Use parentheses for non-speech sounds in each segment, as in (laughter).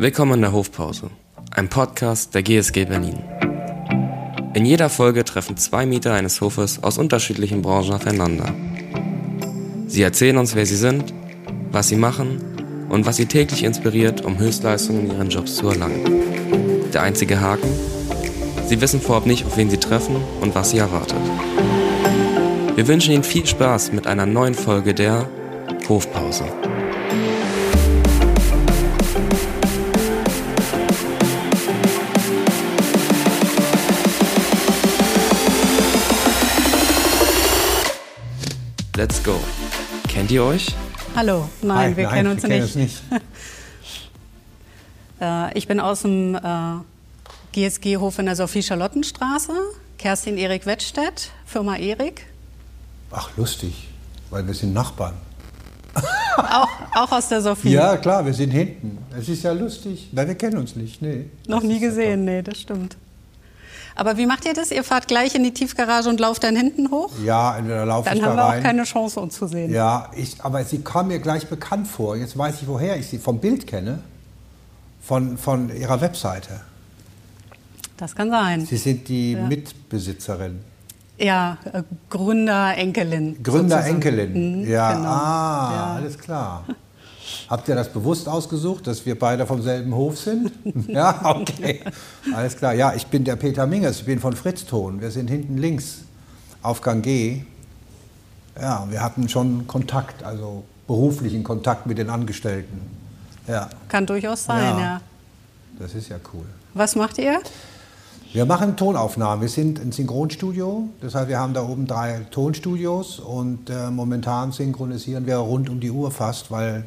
Willkommen in der Hofpause, ein Podcast der GSG Berlin. In jeder Folge treffen zwei Mieter eines Hofes aus unterschiedlichen Branchen aufeinander. Sie erzählen uns, wer sie sind, was sie machen und was sie täglich inspiriert, um Höchstleistungen in ihren Jobs zu erlangen. Der einzige Haken? Sie wissen vorab nicht, auf wen sie treffen und was sie erwartet. Wir wünschen Ihnen viel Spaß mit einer neuen Folge der Hofpause. Let's go. Kennt ihr euch? Hallo, nein, Hi, wir nein, kennen uns wir kennen nicht. (laughs) Äh, ich bin aus dem äh, GSG-Hof in der Sophie-Charlottenstraße. Kerstin Erik Wettstedt, Firma Erik. Ach, lustig, weil wir sind Nachbarn. (laughs) Auch, auch aus der Sophie. Ja, klar, wir sind hinten. Es ist ja lustig. Nein, wir kennen uns nicht, nee. Noch nie gesehen, nee, das stimmt. Aber wie macht ihr das? Ihr fahrt gleich in die Tiefgarage und lauft dann hinten hoch? Ja, entweder laufe Dann ich haben da wir auch rein. keine Chance, uns zu sehen. Ja, ich, aber sie kam mir gleich bekannt vor. Jetzt weiß ich, woher ich sie vom Bild kenne. Von, von ihrer Webseite. Das kann sein. Sie sind die Ja. Mitbesitzerin. Ja, äh, Gründerenkelin. Gründerenkelin. Mhm, ja, genau. ah, Ja. alles klar. (laughs) Habt ihr das bewusst ausgesucht, dass wir beide vom selben Hof sind? (laughs) ja, okay. Alles klar. Ja, ich bin der Peter Mingers, ich bin von Fritzton. Wir sind hinten links auf Gang G. Ja, wir hatten schon Kontakt, also beruflichen Kontakt mit den Angestellten. Ja, Kann durchaus sein, Ja. ja. das ist ja cool. Was macht ihr? Wir machen Tonaufnahmen. Wir sind ein Synchronstudio. Das heißt, wir haben da oben drei Tonstudios und äh, momentan synchronisieren wir rund um die Uhr fast, weil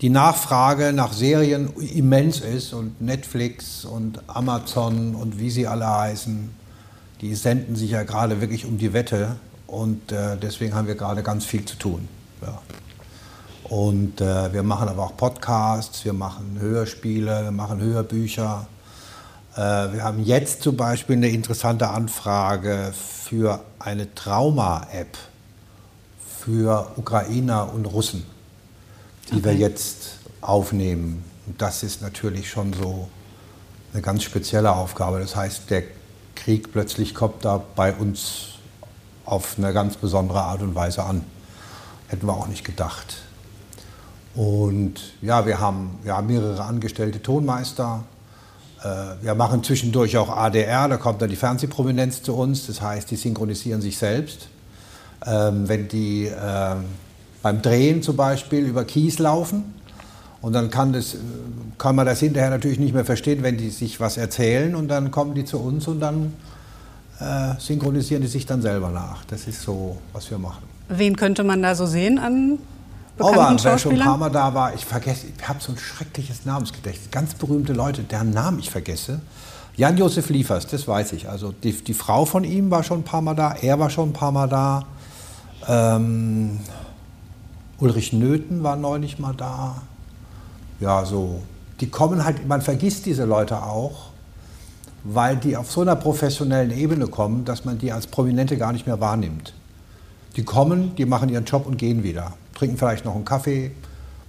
die Nachfrage nach Serien immens ist und Netflix und Amazon und wie sie alle heißen, die senden sich ja gerade wirklich um die Wette und äh, deswegen haben wir gerade ganz viel zu tun. Ja. Und äh, wir machen aber auch Podcasts, wir machen Hörspiele, wir machen Hörbücher. Äh, wir haben jetzt zum Beispiel eine interessante Anfrage für eine Trauma-App für Ukrainer und Russen, die wir Okay. jetzt aufnehmen. Und das ist natürlich schon so eine ganz spezielle Aufgabe. Das heißt, der Krieg plötzlich kommt da bei uns auf eine ganz besondere Art und Weise an. Hätten wir auch nicht gedacht. Und ja, wir haben, wir haben mehrere angestellte Tonmeister. Äh, Wir machen zwischendurch auch ADR, da kommt dann die Fernsehprominenz zu uns. Das heißt, die synchronisieren sich selbst. Ähm, wenn die ähm, beim Drehen zum Beispiel über Kies laufen und dann kann, das, kann man das hinterher natürlich nicht mehr verstehen, wenn die sich was erzählen und dann kommen die zu uns und dann äh, synchronisieren die sich dann selber nach. Das ist so, was wir machen. Wen könnte man da so sehen an bekannten Orban, wer schon ein Schauspielern? paar Mal da war, ich vergesse, ich habe so ein schreckliches Namensgedächtnis. Ganz berühmte Leute, deren Namen ich vergesse. Jan-Josef Liefers, das weiß ich. Also die, die Frau von ihm war schon ein paar Mal da, er war schon ein paar Mal da. Ähm, Ulrich Nöthen war neulich mal da. Ja, so. Die kommen halt, man vergisst diese Leute auch, weil die auf so einer professionellen Ebene kommen, dass man die als Prominente gar nicht mehr wahrnimmt. Die kommen, die machen ihren Job und gehen wieder. Trinken vielleicht noch einen Kaffee,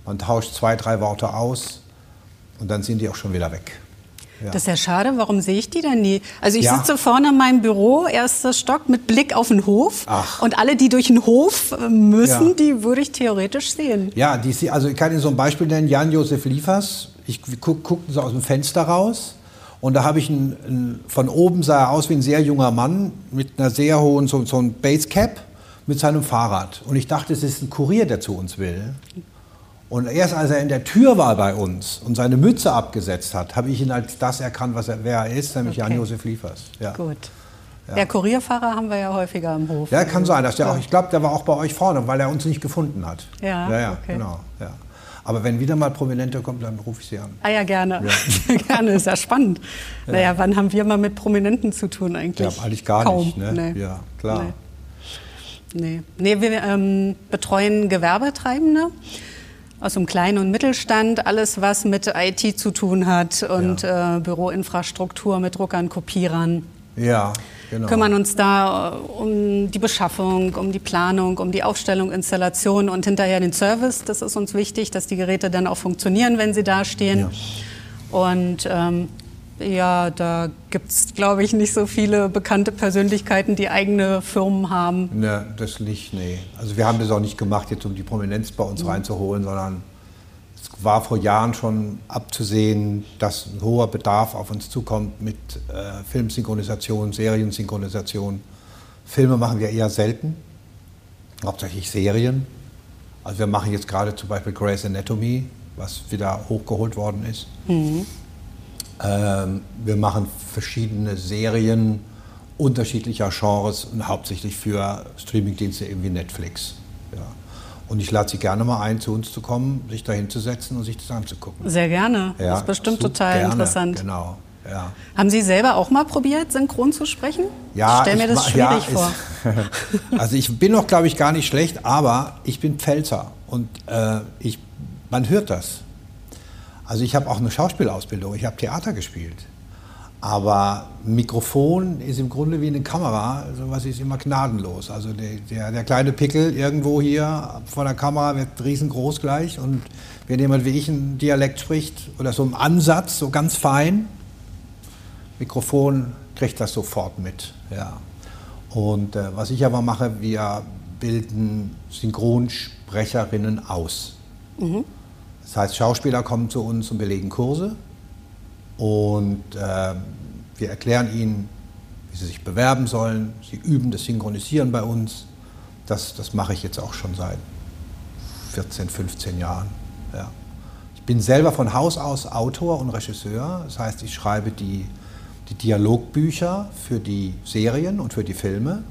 man tauscht zwei, drei Worte aus und dann sind die auch schon wieder weg. Ja. Das ist ja schade, warum sehe ich die denn nie? Also ich Ja. sitze vorne in meinem Büro, erster Stock, mit Blick auf den Hof. Ach. Und alle, die durch den Hof äh, müssen, Ja. die würde ich theoretisch sehen. Ja, die, also ich kann Ihnen so ein Beispiel nennen, Jan-Josef Liefers. Ich guck, guckten so aus dem Fenster raus und da habe ich einen, einen, von oben sah er aus wie ein sehr junger Mann mit einer sehr hohen, so, so ein Basecap mit seinem Fahrrad. Und ich dachte, es ist ein Kurier, der zu uns will. Und erst als er in der Tür war bei uns und seine Mütze abgesetzt hat, habe ich ihn als das erkannt, was er, wer er ist, nämlich Okay. Jan-Josef Liefers. Ja. Gut. Ja. Kurierfahrer haben wir ja häufiger im Hof. Ja, kann sein, dass der auch, ich glaube, der war auch bei euch vorne, weil er uns nicht gefunden hat. Ja, ja, ja okay. genau. Ja. Aber wenn wieder mal Prominente kommt, dann rufe ich sie an. Ah ja, gerne. (laughs) gerne, ist ja spannend. Naja, wann haben wir mal mit Prominenten zu tun eigentlich? Ja, eigentlich gar Kaum. nicht. Ne? Nee. Ja, klar. Nee. Nee, wir ähm, betreuen Gewerbetreibende aus dem Kleinen- und Mittelstand, alles was mit IT zu tun hat und äh, Büroinfrastruktur mit Druckern, Kopierern. Ja. genau. kümmern uns da äh, um die Beschaffung, um die Planung, um die Aufstellung, Installation und hinterher den Service. Das ist uns wichtig, dass die Geräte dann auch funktionieren, wenn sie da stehen. Ja. Und ähm, ja, da gibt es, glaube ich, nicht so viele bekannte Persönlichkeiten, die eigene Firmen haben. Ne, das nicht, nee. Also wir haben das auch nicht gemacht, jetzt um die Prominenz bei Mhm. uns reinzuholen, sondern es war vor Jahren schon abzusehen, dass ein hoher Bedarf auf uns zukommt mit äh, Filmsynchronisation, Seriensynchronisation. Filme machen wir eher selten, hauptsächlich Serien. Also wir machen jetzt gerade zum Beispiel Grey's Anatomy, was wieder hochgeholt worden ist. Ähm, wir machen verschiedene Serien unterschiedlicher Genres und hauptsächlich für Streamingdienste wie Netflix. Ja. Und ich lade Sie gerne mal ein, zu uns zu kommen, sich da hinzusetzen und sich das anzugucken. Sehr gerne. Ja, das ist bestimmt total gerne, interessant. Genau. Ja. Haben Sie selber auch mal probiert, synchron zu sprechen? Ja, ich stelle mir das schwierig ja, vor. es- (laughs) also ich bin noch, glaube ich, gar nicht schlecht, aber ich bin Pfälzer und äh, ich, man hört das. Also ich habe auch eine Schauspielausbildung, ich habe Theater gespielt. Aber Mikrofon ist im Grunde wie eine Kamera, sowas ist immer gnadenlos. Also der, der, der kleine Pickel irgendwo hier vor der Kamera wird riesengroß gleich und wenn jemand wie ich einen Dialekt spricht oder so im Ansatz, so ganz fein, Mikrofon kriegt das sofort mit. Ja. Und äh, was ich aber mache, wir bilden Synchronsprecherinnen aus. Das heißt, Schauspieler kommen zu uns und belegen Kurse und äh, wir erklären ihnen, wie sie sich bewerben sollen. Sie üben das Synchronisieren bei uns. Das, das mache ich jetzt auch schon seit 14, 15 Jahren. Ja. Ich bin selber von Haus aus Autor und Regisseur. Das heißt, ich schreibe die, die Dialogbücher für die Serien und für die Filme.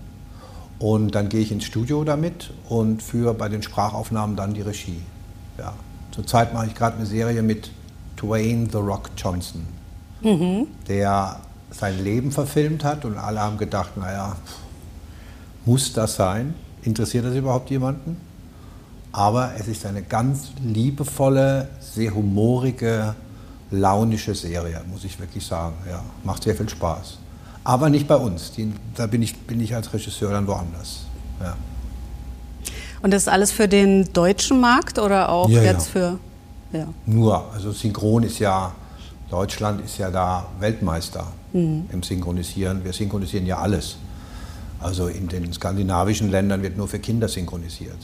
Und dann gehe ich ins Studio damit und führe bei den Sprachaufnahmen dann die Regie. Ja. Zurzeit mache ich gerade eine Serie mit Dwayne The Rock Johnson, der sein Leben verfilmt hat und alle haben gedacht, naja, muss das sein? Interessiert das überhaupt jemanden? Aber es ist eine ganz liebevolle, sehr humorige, launische Serie, muss ich wirklich sagen. Ja, macht sehr viel Spaß. Aber nicht bei uns. Die, da bin ich, bin ich als Regisseur dann woanders. Ja. Und das ist alles für den deutschen Markt oder auch Ja, jetzt ja. für. Ja. Nur, also Synchron ist ja, Deutschland ist ja da Weltmeister im Synchronisieren. Wir synchronisieren ja alles. Also in den skandinavischen Ländern wird nur für Kinder synchronisiert.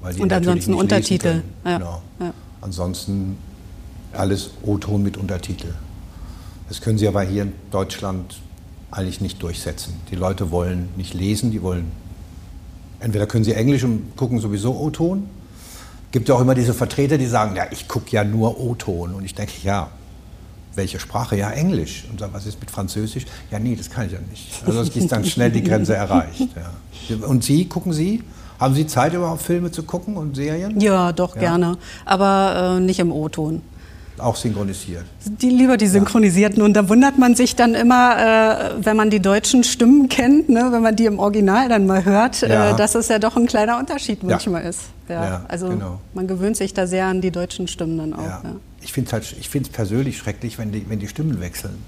Weil die Und natürlich ansonsten Untertitel. Ja. Genau. Ja. Ansonsten alles O-Ton mit Untertitel. Das können Sie aber hier in Deutschland eigentlich nicht durchsetzen. Die Leute wollen nicht lesen, die wollen. Entweder können sie Englisch und gucken sowieso O-Ton. Gibt ja auch immer diese Vertreter, die sagen, ja, ich gucke ja nur O-Ton. Und ich denke, ja, welche Sprache? Ja, Englisch. Und dann, was ist mit Französisch? Ja, nee, das kann ich ja nicht. Also es ist dann schnell die Grenze erreicht. Ja. Und Sie, gucken Sie? Haben Sie Zeit, überhaupt Filme zu gucken und Serien? ja, doch, Ja. gerne. Aber äh, nicht im O-Ton. Auch synchronisiert. Die, lieber die synchronisierten. Und da wundert man sich dann immer, äh, wenn man die deutschen Stimmen kennt, ne, wenn man die im Original dann mal hört, Ja. äh, dass es ja doch ein kleiner Unterschied manchmal ist. Also genau. man gewöhnt sich da sehr an die deutschen Stimmen dann auch. Ich finde es halt, ich find's persönlich schrecklich, wenn die, wenn die Stimmen wechseln.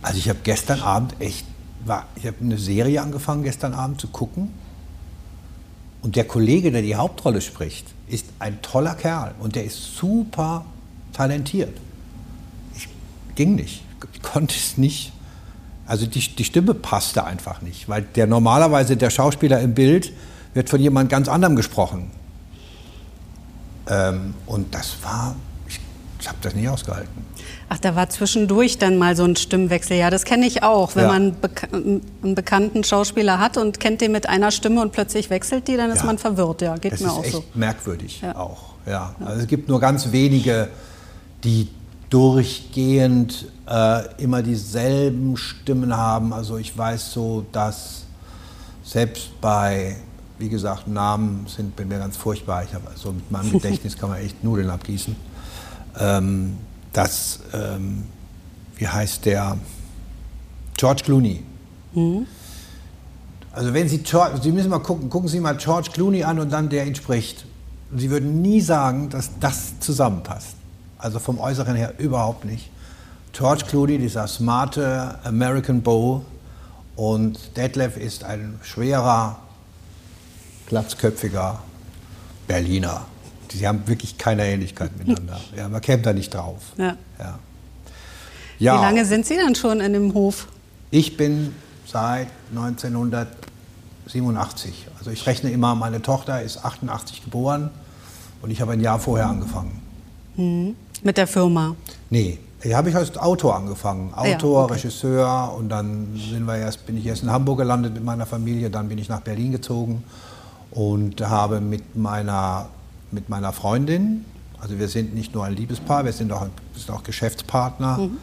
Also ich habe gestern Abend echt, war, ich habe eine Serie angefangen gestern Abend zu gucken und der Kollege, der die Hauptrolle spricht, ist ein toller Kerl und der ist super talentiert. Ich ging nicht, ich konnte es nicht. Also die, die Stimme passte einfach nicht, weil der normalerweise der Schauspieler im Bild wird von jemand ganz anderem gesprochen. Ähm, und das war, ich, ich habe das nicht ausgehalten. Ach, da war zwischendurch dann mal so ein Stimmwechsel. Ja, das kenne ich auch. Wenn Ja. man beka einen bekannten Schauspieler hat und kennt den mit einer Stimme und plötzlich wechselt die, dann ist Ja. man verwirrt. Ja, geht Das mir ist auch echt so. merkwürdig Ja. auch. Ja. Also es gibt nur ganz wenige, die durchgehend äh, immer dieselben Stimmen haben. Also ich weiß so, dass selbst bei, wie gesagt, Namen sind bei mir ganz furchtbar. Ich habe also mit meinem (laughs) Gedächtnis kann man echt Nudeln abgießen. Ähm, dass, ähm, wie heißt der? George Clooney. Also wenn Sie, George, Sie müssen mal gucken, gucken Sie mal George Clooney an und dann der ihn spricht. Und Sie würden nie sagen, dass das zusammenpasst. Also vom Äußeren her überhaupt nicht. George Clooney, dieser smarte American Beau Und Detlef ist ein schwerer, glatzköpfiger Berliner. Sie haben wirklich keine Ähnlichkeit (laughs) miteinander. Ja, man käme da nicht drauf. Ja. Ja. Wie lange sind Sie denn schon in dem Hof? Ich bin seit 1987. Also ich rechne immer, meine Tochter ist 88 geboren und ich habe ein Jahr vorher angefangen. Hm. Mit der Firma? Nee, hier habe ich als Autor angefangen. Autor, ja, okay. Regisseur und dann sind wir erst, bin ich erst in Hamburg gelandet mit meiner Familie, dann bin ich nach Berlin gezogen und habe mit meiner, mit meiner Freundin, also wir sind nicht nur ein Liebespaar, wir sind auch, sind auch Geschäftspartner, Mhm.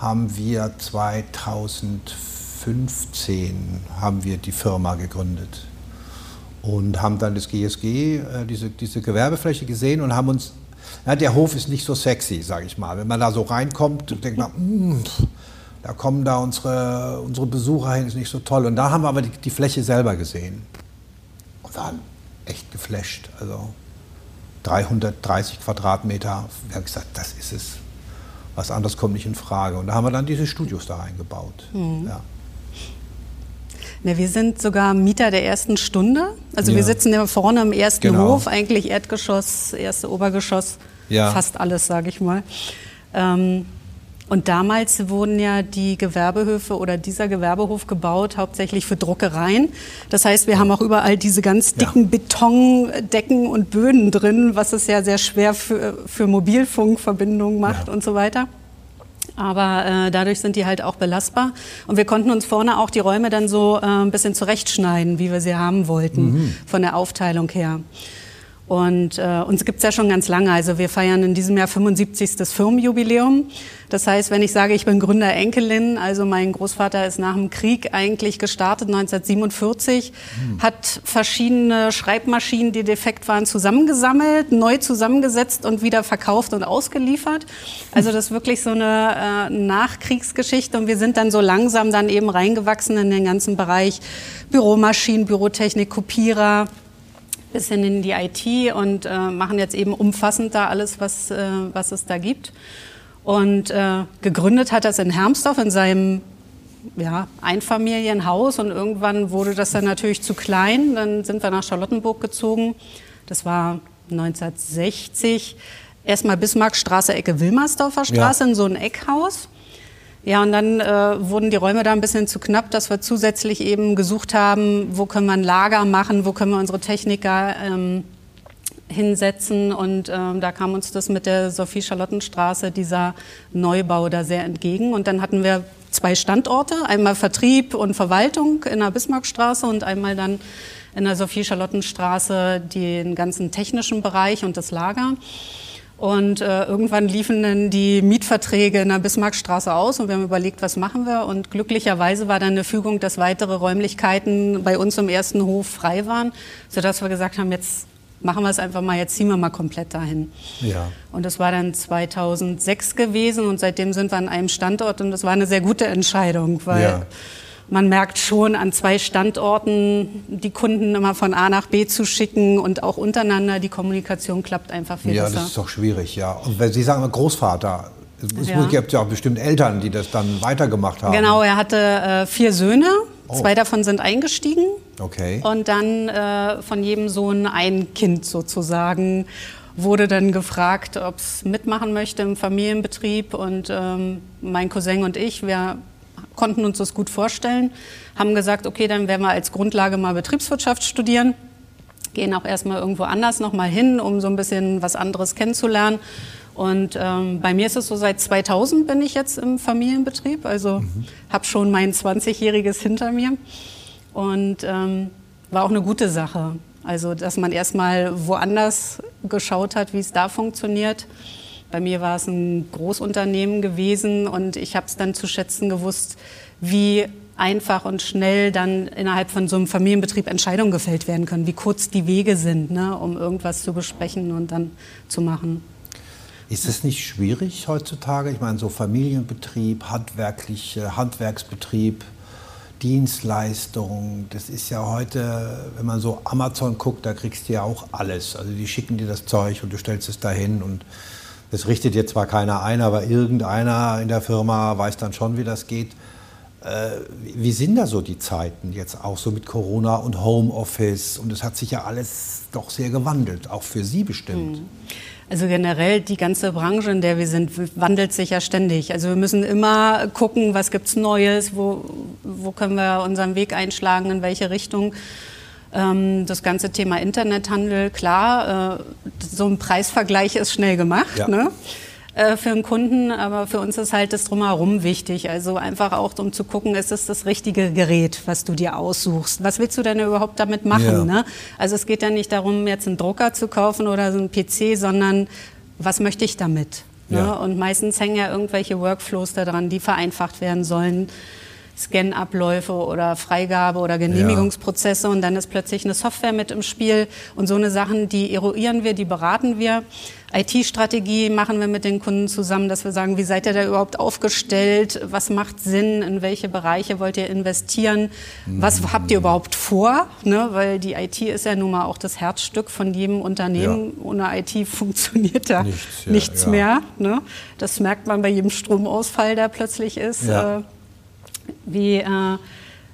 haben wir 2015 haben wir die Firma gegründet und haben dann das GSG, äh, diese, diese Gewerbefläche gesehen und haben uns, ja, der Hof ist nicht so sexy, sage ich mal. Wenn man da so reinkommt, denkt man, "Mm, da kommen da unsere, unsere Besucher hin, ist nicht so toll. Und da haben wir aber die, die Fläche selber gesehen und waren echt geflasht. Also 330 Quadratmeter. Wir haben gesagt, das ist es. Was anderes kommt nicht in Frage. Und da haben wir dann diese Studios da reingebaut. Ja. Ne, wir sind sogar Mieter der ersten Stunde. Also wir Ja. sitzen ja vorne im ersten Genau. Hof, eigentlich Erdgeschoss, erste Obergeschoss, Ja. fast alles, sage ich mal. Ähm, und damals wurden ja die Gewerbehöfe oder dieser Gewerbehof gebaut, hauptsächlich für Druckereien. Das heißt, wir haben auch überall diese ganz Ja. dicken Betondecken und Böden drin, was es ja sehr schwer für, für Mobilfunkverbindungen macht Ja. und so weiter. Aber äh, dadurch sind die halt auch belastbar. Und wir konnten uns vorne auch die Räume dann so äh, ein bisschen zurechtschneiden, wie wir sie haben wollten, von der Aufteilung her. Und äh, uns gibt's ja schon ganz lange. Also wir feiern in diesem Jahr 75. Firmenjubiläum. Das heißt, wenn ich sage, ich bin Gründerenkelin, also mein Großvater ist nach dem Krieg eigentlich gestartet, 1947, hat verschiedene Schreibmaschinen, die defekt waren, zusammengesammelt, neu zusammengesetzt und wieder verkauft und ausgeliefert. Also das ist wirklich so eine äh, Nachkriegsgeschichte. Und wir sind dann so langsam dann eben reingewachsen in den ganzen Bereich Büromaschinen, Bürotechnik, Kopierer, bisschen in die IT und äh, machen jetzt eben umfassend da alles, was, äh, was es da gibt. Und äh, gegründet hat das in Hermsdorf in seinem ja, Einfamilienhaus und irgendwann wurde das dann natürlich zu klein. Dann sind wir nach Charlottenburg gezogen. Das war 1960. Erstmal Bismarckstraße, Ecke Wilmersdorfer Straße Ja. in so ein Eckhaus. Ja, und dann äh, wurden die Räume da ein bisschen zu knapp, dass wir zusätzlich eben gesucht haben, wo können wir ein Lager machen, wo können wir unsere Techniker ähm, hinsetzen. Und ähm, da kam uns das mit der Sophie-Charlottenstraße, dieser Neubau da sehr entgegen. Und dann hatten wir zwei Standorte, einmal Vertrieb und Verwaltung in der Bismarckstraße und einmal dann in der Sophie-Charlottenstraße den ganzen technischen Bereich und das Lager. Und äh, irgendwann liefen dann die Mietverträge in der Bismarckstraße aus und wir haben überlegt, was machen wir. Und glücklicherweise war dann eine Fügung, dass weitere Räumlichkeiten bei uns im ersten Hof frei waren, sodass wir gesagt haben, jetzt machen wir es einfach mal, jetzt ziehen wir mal komplett dahin. Ja. Und das war dann 2006 gewesen und seitdem sind wir an einem Standort und das war eine sehr gute Entscheidung, weil Ja. Man merkt schon an zwei Standorten, die Kunden immer von A nach B zu schicken und auch untereinander, die Kommunikation klappt einfach viel Ja, besser. das ist doch schwierig, ja. Und wenn Sie sagen Großvater, es Ja. gibt ja auch bestimmt Eltern, die das dann weitergemacht haben. Genau, er hatte äh, vier Söhne, Oh. zwei davon sind eingestiegen Okay. und dann äh, von jedem Sohn ein Kind sozusagen wurde dann gefragt, ob es mitmachen möchte im Familienbetrieb und ähm, mein Cousin und ich, wir konnten uns das gut vorstellen, haben gesagt, okay, dann werden wir als Grundlage mal Betriebswirtschaft studieren, gehen auch erstmal irgendwo anders nochmal hin, um so ein bisschen was anderes kennenzulernen. Und ähm, bei mir ist es so, seit 2000 bin ich jetzt im Familienbetrieb, also habe schon mein 20-jähriges hinter mir und ähm, war auch eine gute Sache. Also, dass man erstmal woanders geschaut hat, wie es da funktioniert. Bei mir war es ein Großunternehmen gewesen und ich habe es dann zu schätzen gewusst, wie einfach und schnell dann innerhalb von so einem Familienbetrieb Entscheidungen gefällt werden können, wie kurz die Wege sind, ne, um irgendwas zu besprechen und dann zu machen. Ist es nicht schwierig heutzutage? Ich meine, so Familienbetrieb, handwerkliche, Handwerksbetrieb, Dienstleistung, das ist ja heute, wenn man so Amazon guckt, da kriegst du ja auch alles. Also die schicken dir das Zeug und du stellst es dahin und das richtet dir zwar keiner ein, aber irgendeiner in der Firma weiß dann schon, wie das geht. Äh, wie sind da so die Zeiten jetzt auch so mit Corona und Homeoffice? Und es hat sich ja alles doch sehr gewandelt, auch für Sie bestimmt. Mhm. Also generell die ganze Branche, in der wir sind, wandelt sich ja ständig. Also wir müssen immer gucken, was gibt's Neues, wo, wo können wir unseren Weg einschlagen, in welche Richtung. Ähm, das ganze Thema Internethandel, klar, äh, so ein Preisvergleich ist schnell gemacht. Ja. Ne? Äh, für einen Kunden, aber für uns ist halt das Drumherum wichtig. Also einfach auch, um zu gucken, ist es das richtige Gerät, was du dir aussuchst? Was willst du denn überhaupt damit machen? Ja. Ne? Also es geht ja nicht darum, jetzt einen Drucker zu kaufen oder so einen PC, sondern was möchte ich damit? Ne? Ja. Und meistens hängen ja irgendwelche Workflows daran, die vereinfacht werden sollen. Scan-Abläufe oder Freigabe oder Genehmigungsprozesse ja. und dann ist plötzlich eine Software mit im Spiel und so eine Sachen, die eruieren wir, die beraten wir. IT-Strategie machen wir mit den Kunden zusammen, dass wir sagen, wie seid ihr da überhaupt aufgestellt? Was macht Sinn? In welche Bereiche wollt ihr investieren? Was mhm. habt ihr überhaupt vor? Ne? Weil die IT ist ja nun mal auch das Herzstück von jedem Unternehmen. Ja. Ohne IT (laughs) funktioniert da nichts, ja, nichts mehr. Ne? Das merkt man bei jedem Stromausfall, der plötzlich ist. Äh, wie, äh,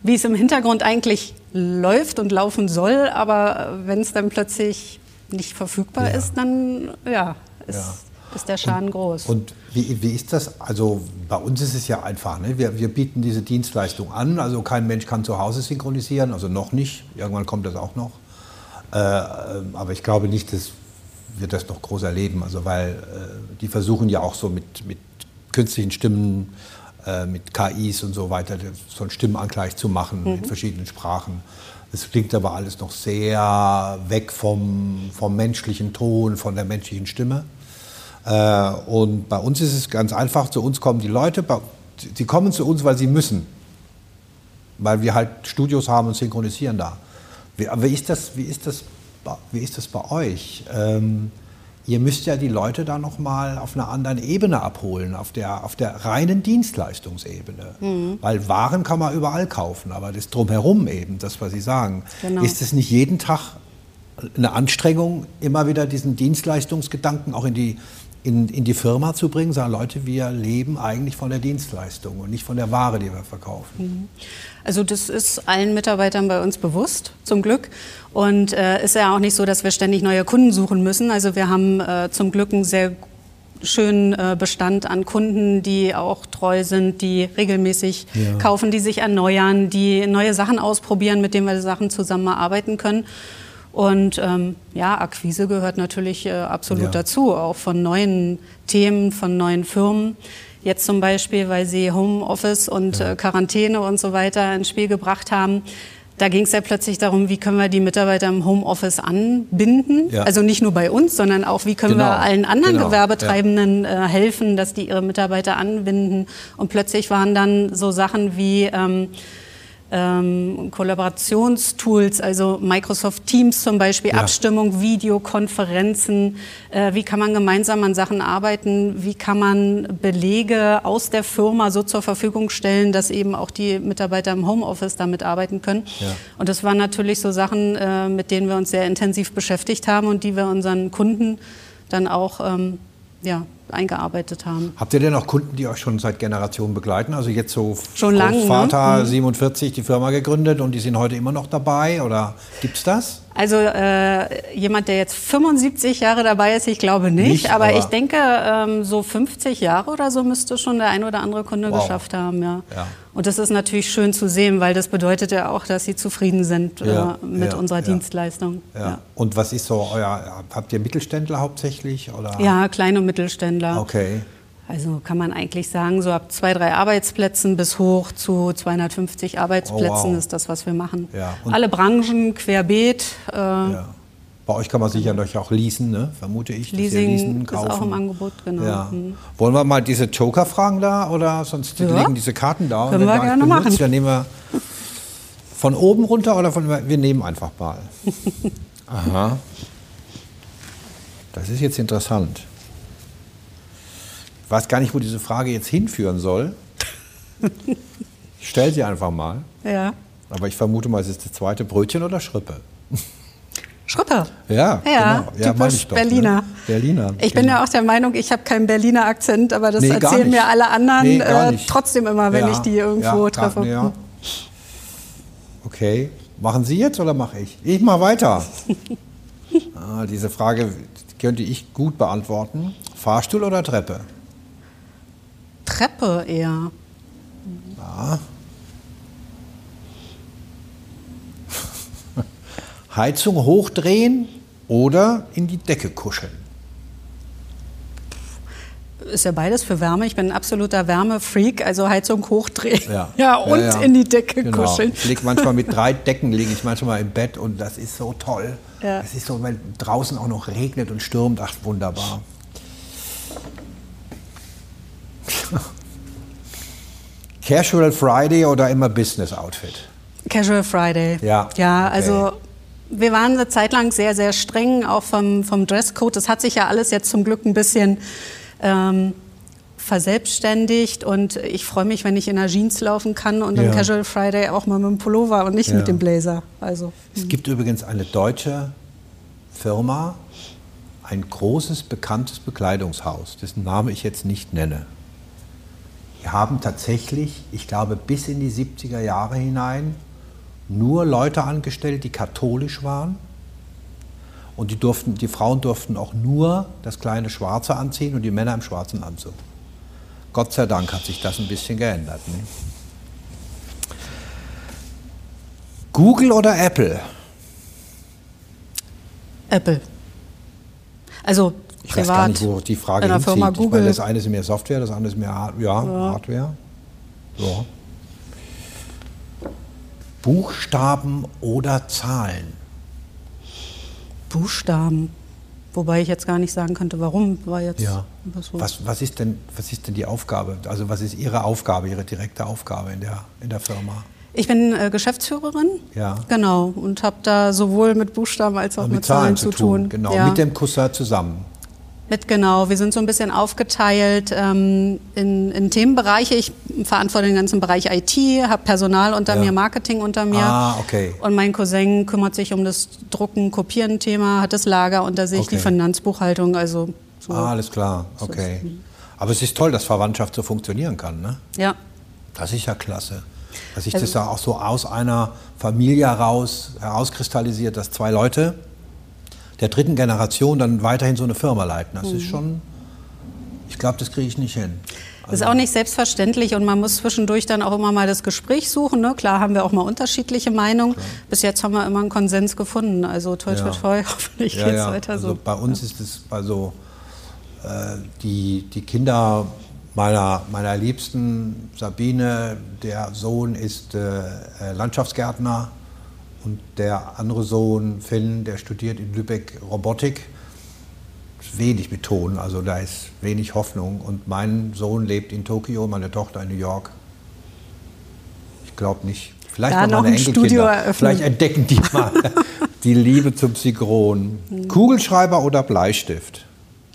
wie es im Hintergrund eigentlich läuft und laufen soll, aber wenn es dann plötzlich nicht verfügbar ja. ist, dann ja, ist, ja. ist der Schaden und, groß. Und wie, wie ist das? Also bei uns ist es ja einfach, ne? wir, wir bieten diese Dienstleistung an, also kein Mensch kann zu Hause synchronisieren, also noch nicht, irgendwann kommt das auch noch. Äh, aber ich glaube nicht, dass wir das noch groß erleben, also weil äh, die versuchen ja auch so mit, mit künstlichen Stimmen äh, mit KIs und so weiter, so einen Stimmenangleich zu machen mhm. in verschiedenen Sprachen. Es klingt aber alles noch sehr weg vom, vom menschlichen Ton, von der menschlichen Stimme. Äh, und bei uns ist es ganz einfach, zu uns kommen die Leute, sie kommen zu uns, weil sie müssen. Weil wir halt Studios haben und synchronisieren da. Wie, wie, ist, das, wie, ist, das, wie ist das bei euch? Ähm, ihr müsst ja die Leute da nochmal auf einer anderen Ebene abholen, auf der, auf der reinen Dienstleistungsebene. Mhm. Weil Waren kann man überall kaufen, aber das drumherum eben, das, was Sie sagen, genau. ist es nicht jeden Tag eine Anstrengung, immer wieder diesen Dienstleistungsgedanken auch in die, in, in die Firma zu bringen, sagen Leute, wir leben eigentlich von der Dienstleistung und nicht von der Ware, die wir verkaufen. Mhm. Also das ist allen Mitarbeitern bei uns bewusst, zum Glück. Und äh, ist ja auch nicht so, dass wir ständig neue Kunden suchen müssen. Also wir haben äh, zum Glück einen sehr schönen äh, Bestand an Kunden, die auch treu sind, die regelmäßig ja. kaufen, die sich erneuern, die neue Sachen ausprobieren, mit denen wir Sachen zusammenarbeiten können. Und ähm, ja, Akquise gehört natürlich äh, absolut ja. dazu, auch von neuen Themen, von neuen Firmen. Jetzt zum Beispiel, weil sie Homeoffice und ja. äh, Quarantäne und so weiter ins Spiel gebracht haben. Da ging es ja plötzlich darum, wie können wir die Mitarbeiter im Homeoffice anbinden. Ja. Also nicht nur bei uns, sondern auch, wie können genau. wir allen anderen genau. Gewerbetreibenden äh, helfen, dass die ihre Mitarbeiter anbinden. Und plötzlich waren dann so Sachen wie... Ähm, ähm, Kollaborationstools, also Microsoft Teams zum Beispiel, ja. Abstimmung, Videokonferenzen. Äh, wie kann man gemeinsam an Sachen arbeiten? Wie kann man Belege aus der Firma so zur Verfügung stellen, dass eben auch die Mitarbeiter im Homeoffice damit arbeiten können? Ja. Und das waren natürlich so Sachen, äh, mit denen wir uns sehr intensiv beschäftigt haben und die wir unseren Kunden dann auch ähm, ja, eingearbeitet haben. Habt ihr denn auch Kunden, die euch schon seit Generationen begleiten? Also jetzt so schon lange, Vater ne? 47 mhm. die Firma gegründet und die sind heute immer noch dabei oder gibt's das? Also äh, jemand, der jetzt 75 Jahre dabei ist, ich glaube nicht, nicht aber, aber, ich denke, ähm, so 50 Jahre oder so müsste schon der ein oder andere Kunde wow. geschafft haben. Ja. ja. Und das ist natürlich schön zu sehen, weil das bedeutet ja auch, dass sie zufrieden sind ja, äh, mit ja, unserer Dienstleistung. Und was ist so euer, habt ihr Mittelständler hauptsächlich? Oder? Ja, kleine Mittelständler. Okay. Also kann man eigentlich sagen, so ab zwei, drei Arbeitsplätzen bis hoch zu 250 Arbeitsplätzen oh, wow. ist das, was wir machen. Ja. Alle Branchen querbeet. Äh, ja. Bei euch kann man sicher noch auch leasen, ne? vermute ich. Leasing leasen, kaufen. ist auch im Angebot, genau. Ja. Mhm. Wollen wir mal diese Joker fragen da oder sonst ja. liegen diese Karten da? Können wir gerne benutzt, machen. Dann nehmen wir von oben runter oder von, wir nehmen einfach mal. (laughs) Aha. Das ist jetzt interessant. Ich weiß gar nicht, wo diese Frage jetzt hinführen soll. Ich stelle sie einfach mal. Ja. Aber ich vermute mal, es ist das zweite Brötchen oder Schrippe. Schröpper. Ja, Ja, genau. Ja, typisch doch, ne? Berliner. Berliner, Ich bin genau. ja auch der Meinung, ich habe keinen Berliner Akzent, aber das Nee, erzählen mir alle anderen Nee, äh, trotzdem immer, wenn Ja, ich die irgendwo ja, treffe. ja. Okay, machen Sie jetzt oder mache ich? Ich mache weiter. (laughs) ah, diese Frage könnte ich gut beantworten. Fahrstuhl oder Treppe? Treppe eher. Heizung hochdrehen oder in die Decke kuscheln? Ist ja beides für Wärme. Ich bin ein absoluter Wärmefreak, also Heizung hochdrehen. Ja, (laughs) Ja, und ja. in die Decke Genau. kuscheln. Ich liege manchmal mit drei (laughs) Decken liege ich manchmal im Bett und das ist so toll. Ja. Es ist so, weil draußen auch noch regnet und stürmt. Ach, wunderbar. (laughs) Casual Friday oder immer Business Outfit? Casual Friday. Ja, Ja, okay. Wir waren eine Zeit lang sehr, sehr streng, auch vom, vom Dresscode. Das hat sich ja alles jetzt zum Glück ein bisschen ähm, verselbstständigt und ich freue mich, wenn ich in einer Jeans laufen kann und Ja. im Casual Friday auch mal mit dem Pullover und nicht Ja. mit dem Blazer. Also Es gibt übrigens eine deutsche Firma, ein großes, bekanntes Bekleidungshaus, dessen Name ich jetzt nicht nenne. Die haben tatsächlich, ich glaube, bis in die 70er Jahre hinein nur Leute angestellt, die katholisch waren. Und die, durften, die Frauen durften auch nur das kleine Schwarze anziehen und die Männer im schwarzen Anzug. Gott sei Dank hat sich das ein bisschen geändert. Ne? Google oder Apple? Apple. Also Ich weiß privat. gar nicht, wo die Frage hinzieht. Firma Ich meine, Google. das eine ist mehr Software, das andere ist mehr Hard ja, Hardware. Ja. Buchstaben oder Zahlen? Buchstaben. Wobei ich jetzt gar nicht sagen könnte, warum. War jetzt was so. Was, was, ist denn, was ist denn die Aufgabe? Also was ist Ihre Aufgabe, Ihre direkte Aufgabe in der, in der Firma? Ich bin äh, Geschäftsführerin. Ja. Genau. Und habe da sowohl mit Buchstaben als auch Also mit, Zahlen, zu tun. Genau, Ja. mit dem Cousin zusammen. Mit genau. Wir sind so ein bisschen aufgeteilt ähm, in, in Themenbereiche. Ich verantworte den ganzen Bereich IT, habe Personal unter Ja. mir, Marketing unter mir. Ah, okay. Und mein Cousin kümmert sich um das Drucken, Kopieren-Thema, hat das Lager unter sich, die Okay. Finanzbuchhaltung. Also so. Ah, alles klar, okay. Aber es ist toll, dass Verwandtschaft so funktionieren kann, ne? Ja. Das ist ja klasse. Dass sich Also- das da auch so aus einer Familie heraus herauskristallisiert, dass zwei Leute der dritten Generation dann weiterhin so eine Firma leiten. Das ist Mhm. schon, ich glaube, das kriege ich nicht hin. Das ist auch nicht selbstverständlich und man muss zwischendurch dann auch immer mal das Gespräch suchen. Ne? Klar haben wir auch mal unterschiedliche Meinungen. Bis jetzt haben wir immer einen Konsens gefunden. Also toi, toi, Ja. (laughs) hoffentlich Ja, geht's ja. weiter also so. bei uns ist es also äh, die, die Kinder meiner, meiner Liebsten, Sabine, der Sohn ist äh, äh, Landschaftsgärtner und der andere Sohn, Finn, der studiert in Lübeck Robotik. Wenig mit Ton, also da ist wenig Hoffnung. Und mein Sohn lebt in Tokio, meine Tochter in New York. Ich glaube nicht. Vielleicht Da noch meine ein. Studio eröffnen. Vielleicht entdecken die mal (laughs) die Liebe zum Synchron. Kugelschreiber oder Bleistift?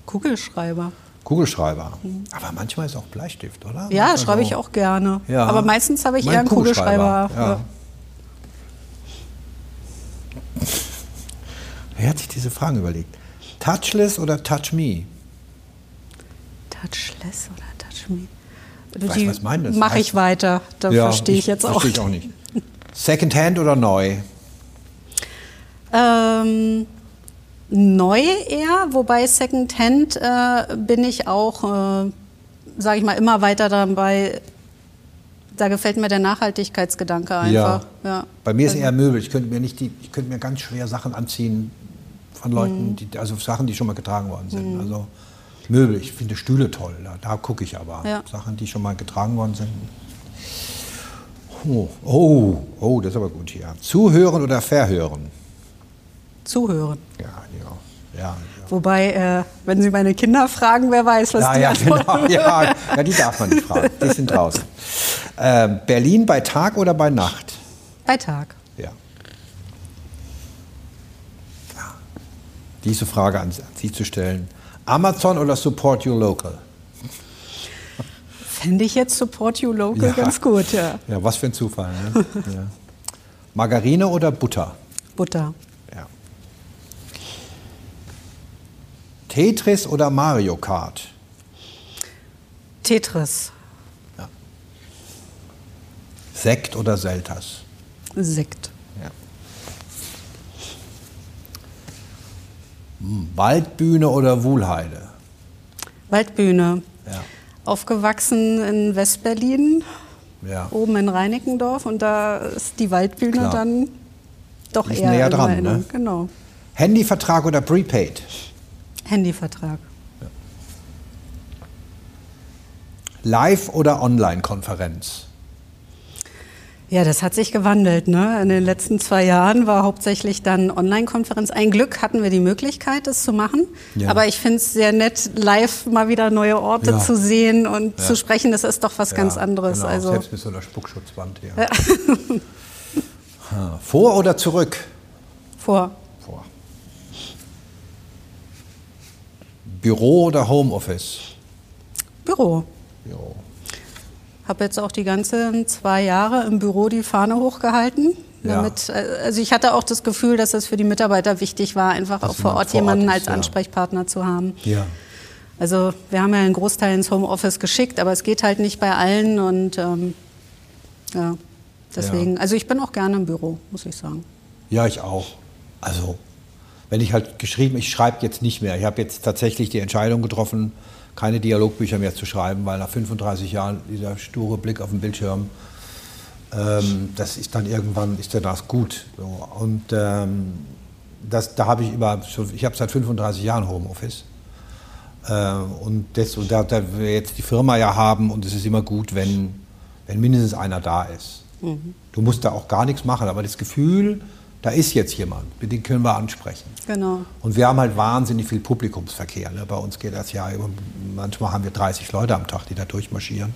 Kugelschreiber. Kugelschreiber. Aber manchmal ist auch Bleistift, oder? Ja, Also- schreibe ich auch gerne. Ja. Aber meistens habe ich eher einen Kugelschreiber. Ja. Wer hat sich diese Fragen überlegt? Touchless oder Touch Me? Touchless oder Touch Me? Weiß, was meinen das Mache ich weiter. Da verstehe ich jetzt auch. Verstehe ich auch nicht. (laughs) Secondhand oder neu? Ähm, neu eher, wobei Secondhand äh, bin ich auch, äh, sage ich mal, immer weiter dabei. Da gefällt mir der Nachhaltigkeitsgedanke einfach. Ja. Bei mir ist eher Möbel. Ich könnte mir nicht die, ich könnte mir ganz schwer Sachen anziehen von Leuten, Mhm. die, also Sachen, die schon mal getragen worden sind. Also Möbel. Ich finde Stühle toll. Da, da gucke ich aber. Ja. Sachen, die schon mal getragen worden sind. Oh, oh, oh, das ist aber gut hier. Zuhören oder verhören? Zuhören. Ja, ja, ja. Wobei, äh, wenn Sie meine Kinder fragen, wer weiß, was Ja, die ja, genau. Ja, ja, die darf man nicht fragen. Die sind draußen. Ähm, Berlin bei Tag oder bei Nacht? Bei Tag. Ja. ja. Diese Frage an, an Sie zu stellen. Amazon oder Support Your Local? Fände ich jetzt Support You Local Ja. ganz gut, ja. Ja, was für ein Zufall. Ne? ja. Margarine oder Butter? Butter. Ja. Tetris oder Mario Kart? Tetris. Sekt oder Selters? Sekt. Ja. Hm, Waldbühne oder Wuhlheide? Waldbühne. Ja. Aufgewachsen in Westberlin, Ja. oben in Reinickendorf. Und da ist die Waldbühne Klar. dann doch eher näher dran, ne? Genau. Handyvertrag oder Prepaid? Handyvertrag. Live- oder Online-Konferenz? Ja, das hat sich gewandelt. Ne? In den letzten zwei Jahren war hauptsächlich dann Online-Konferenz. Ein Glück hatten wir die Möglichkeit, das zu machen. Ja. Aber ich finde es sehr nett, live mal wieder neue Orte Ja. zu sehen und zu sprechen. Das ist doch was ganz anderes. Genau, Also selbst mit so einer Spuckschutzwand hier. Ha, (laughs) Vor oder zurück? vor Vor. Büro oder Homeoffice? Büro. Jo. Habe jetzt auch die ganzen zwei Jahre im Büro die Fahne hochgehalten. Ja. Damit, äh, also ich hatte auch das Gefühl, dass es für die Mitarbeiter wichtig war, einfach auch vor Ort vor Ort jemanden ist, als ja. Ansprechpartner zu haben. Ja. Also wir haben ja einen Großteil ins Homeoffice geschickt, aber es geht halt nicht bei allen und ähm, ja, deswegen. Ja. Also ich bin auch gerne im Büro, muss ich sagen. Ja, ich auch. Also, wenn ich halt geschrieben, ich schreibe jetzt nicht mehr. Ich habe jetzt tatsächlich die Entscheidung getroffen, keine Dialogbücher mehr zu schreiben, weil nach 35 Jahren dieser sture Blick auf den Bildschirm, ähm, das ist dann irgendwann, ist ja das gut. So. Und ähm, das, da habe ich über, ich habe seit 35 Jahren Homeoffice. Äh, und, das, und da, da wir jetzt die Firma ja haben und es ist immer gut, wenn, wenn mindestens einer da ist. Du musst da auch gar nichts machen, aber das Gefühl, da ist jetzt jemand, mit dem können wir ansprechen. Genau. Und wir haben halt wahnsinnig viel Publikumsverkehr. Ne? Bei uns geht das ja, über- manchmal haben wir 30 Leute am Tag, die da durchmarschieren.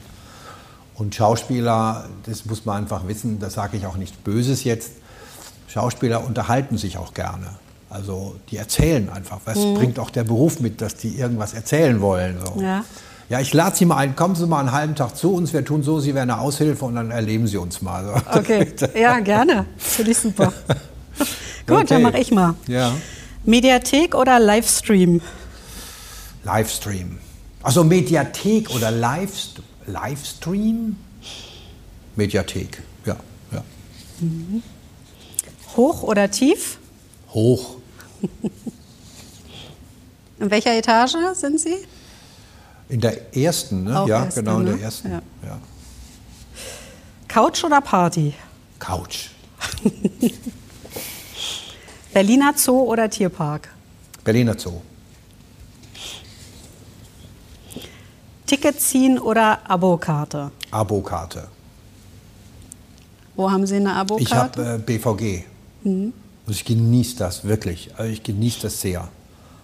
Und Schauspieler, das muss man einfach wissen, das sage ich auch nicht Böses jetzt, Schauspieler unterhalten sich auch gerne. Also die erzählen einfach. Was bringt auch der Beruf mit, dass die irgendwas erzählen wollen? So. Ja. Ja, ich lade Sie mal ein, kommen Sie mal einen halben Tag zu uns, wir tun so, Sie wären eine Aushilfe und dann erleben Sie uns mal. So. Okay, (laughs) ja, gerne. Finde ich super. (laughs) Gut, Okay. dann mache ich mal. Ja. Mediathek oder Livestream? Livestream. Also Mediathek oder Livest Livestream? Mediathek, ja, ja. Hoch oder tief? Hoch. (laughs) In welcher Etage sind Sie? In der ersten, ne? Auch ja, erste, genau, in der ne? ersten. Ja. Ja. Couch oder Party? Couch. (laughs) Berliner Zoo oder Tierpark? Berliner Zoo. Ticket ziehen oder Abokarte? Abokarte. Wo haben Sie eine Ich Abokarte? habe äh, BVG. Mhm. Und ich genieße das wirklich. Also ich genieße das sehr.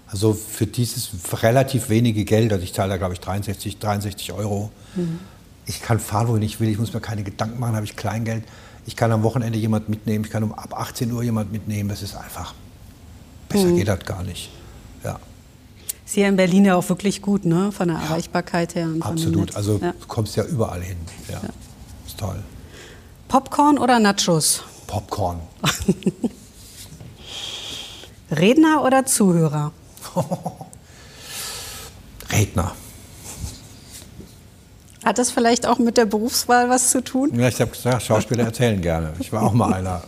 Also für dieses relativ wenige Geld, also ich zahle da glaube ich 63, 63 Euro. Mhm. Ich kann fahren, wohin ich will. Ich muss mir keine Gedanken machen, habe ich Kleingeld. Ich kann am Wochenende jemand mitnehmen. Ich kann um ab 18 Uhr jemand mitnehmen. Das ist einfach. Besser Mhm. geht das gar nicht. Ja, Ist hier in Berlin ja auch wirklich gut, ne? Von der Erreichbarkeit her. Absolut. Also ja. du kommst ja überall hin. Ja, ist toll. Popcorn oder Nachos? Popcorn. (laughs) Redner oder Zuhörer? (laughs) Redner. Hat das vielleicht auch mit der Berufswahl was zu tun? Ja, ich habe gesagt, Schauspieler erzählen gerne. Ich war auch mal einer.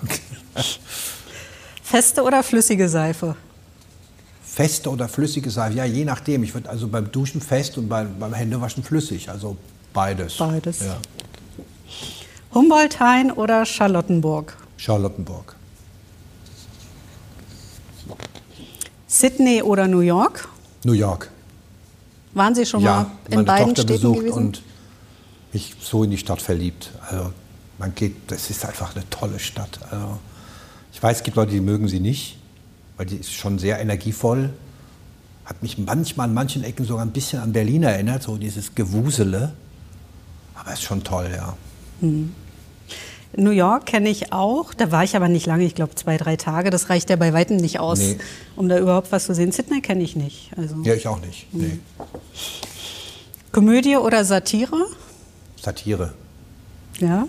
Feste oder flüssige Seife? Feste oder flüssige Seife? Ja, je nachdem. Ich würde also beim Duschen fest und beim, beim Händewaschen flüssig. Also beides. Beides. Ja. Humboldt-Hain oder Charlottenburg? Charlottenburg. Sydney oder New York? New York. Waren Sie schon ja, mal in meine beiden Tochter Städten besucht gewesen? und mich so in die Stadt verliebt. Also man geht, das ist einfach eine tolle Stadt. Also, ich weiß, es gibt Leute, die mögen sie nicht, weil die ist schon sehr energievoll. Hat mich manchmal an manchen Ecken sogar ein bisschen an Berlin erinnert, so dieses Gewusele. Aber ist schon toll, ja. New York kenne ich auch. Da war ich aber nicht lange, ich glaube zwei, drei Tage. Das reicht ja bei weitem nicht aus, Nee. um da überhaupt was zu sehen. Sydney kenne ich nicht. Also Ja, ich auch nicht. Nee. Komödie oder Satire? Satire. Ja.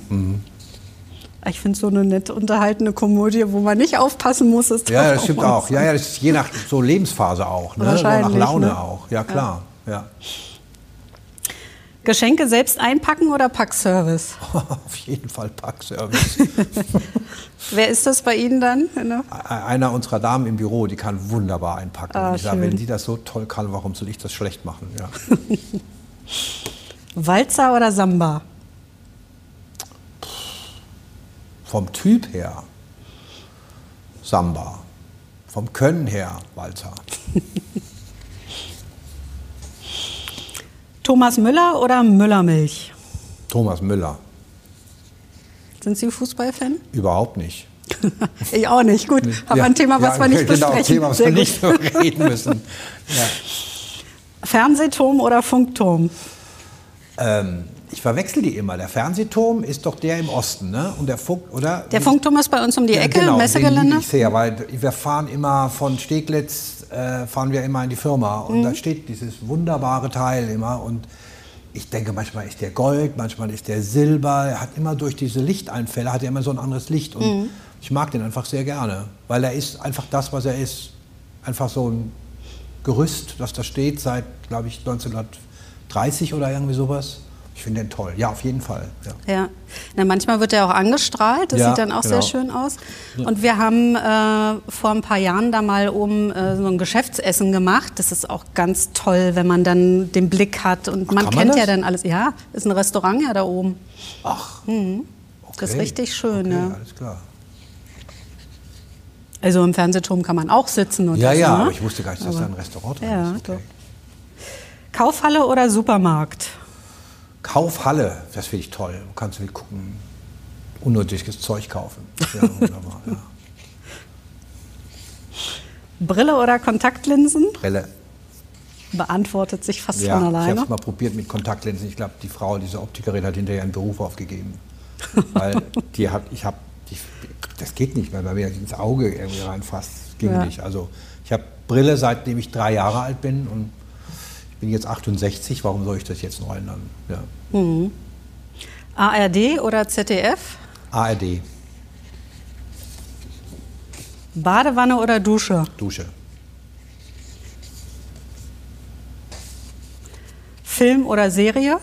Ich finde so eine nett unterhaltene Komödie, wo man nicht aufpassen muss, ist Ja, das stimmt auch. Ja, ja, das ist je nach so Lebensphase auch, ne? so nach Wahrscheinlich, Laune ne? auch. Ja, klar. Ja. Geschenke selbst einpacken oder Packservice? (laughs) Auf jeden Fall Packservice. (laughs) Wer ist das bei Ihnen dann? Ne? Einer unserer Damen im Büro, die kann wunderbar einpacken. Ah, ich sage, wenn sie das so toll kann, warum soll ich das schlecht machen? Ja. (laughs) Walzer oder Samba? Vom Typ her Samba. Vom Können her Walzer. (laughs) Thomas Müller oder Müllermilch? Thomas Müller. Sind Sie Fußballfan? Überhaupt nicht. (laughs) Ich auch nicht. Gut, aber ein Thema, was ja, wir nicht genau, besprechen. ein Thema, was Sehr wir gut. nicht (laughs) reden müssen. Ja. Fernsehturm oder Funkturm? Ähm, ich verwechsel die immer. Der Fernsehturm ist doch der im Osten, ne? Und der Funk, oder? Der Funkturm ist bei uns um die Ja, Ecke, genau, Messegelände. Ich sehr, weil wir fahren immer von Steglitz, äh, fahren wir immer in die Firma und Mhm. da steht dieses wunderbare Teil immer und ich denke, manchmal ist der Gold, manchmal ist der Silber. Er hat immer durch diese Lichteinfälle, hat er immer so ein anderes Licht und Mhm. ich mag den einfach sehr gerne, weil er ist einfach das, was er ist. Einfach so ein Gerüst, das da steht seit, glaube ich, 1930 oder irgendwie sowas. Ich finde den toll. Ja, auf jeden Fall. Ja. Ja, Na, manchmal wird er auch angestrahlt, das Ja, sieht dann auch sehr genau. schön aus. Und wir haben äh, vor ein paar Jahren da mal oben äh, so ein Geschäftsessen gemacht. Das ist auch ganz toll, wenn man dann den Blick hat und man kann man kennt ja das? dann alles. Ja, ist ein Restaurant ja da oben. Ach, Das ist richtig schön, okay, ja. alles klar. Also im Fernsehturm kann man auch sitzen und Ja, essen, ja, ne? aber ich wusste gar nicht, dass Aber- da ein Restaurant drin Ja, ist. Okay. Kaufhalle oder Supermarkt? Kaufhalle, das finde ich toll. Du kannst wie gucken, unnötiges Zeug kaufen. Ja, (laughs) wunderbar. Ja. Brille oder Kontaktlinsen? Brille. Beantwortet sich fast Ja, von ich habe alleine. es mal probiert mit Kontaktlinsen. Ich glaube, die Frau, diese Optikerin, hat hinterher einen Beruf aufgegeben. Weil (laughs) die hat, ich habe, das geht nicht mehr, weil mir ins Auge irgendwie reinfasst. Das ging Ja. nicht. Also ich habe Brille, seitdem ich drei Jahre alt bin und bin jetzt 68. Warum soll ich das jetzt noch ändern? Ja. ARD oder ZDF? ARD, Badewanne oder Dusche? Dusche. Film oder Serie?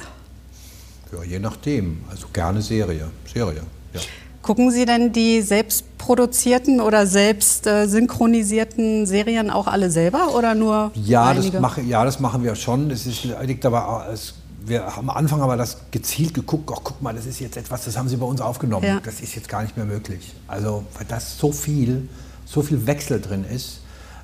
Ja, je nachdem. Also gerne Serie. Serie, ja. Gucken Sie denn die selbst produzierten oder selbst äh, synchronisierten Serien auch alle selber oder nur Ja, einige? das, mache, ja, das machen wir schon. Es ist, liegt aber, es, wir haben am Anfang aber das gezielt geguckt, ach guck mal, das ist jetzt etwas, das haben sie bei uns aufgenommen. Ja. Das ist jetzt gar nicht mehr möglich. Also, weil das so viel, so viel Wechsel drin ist.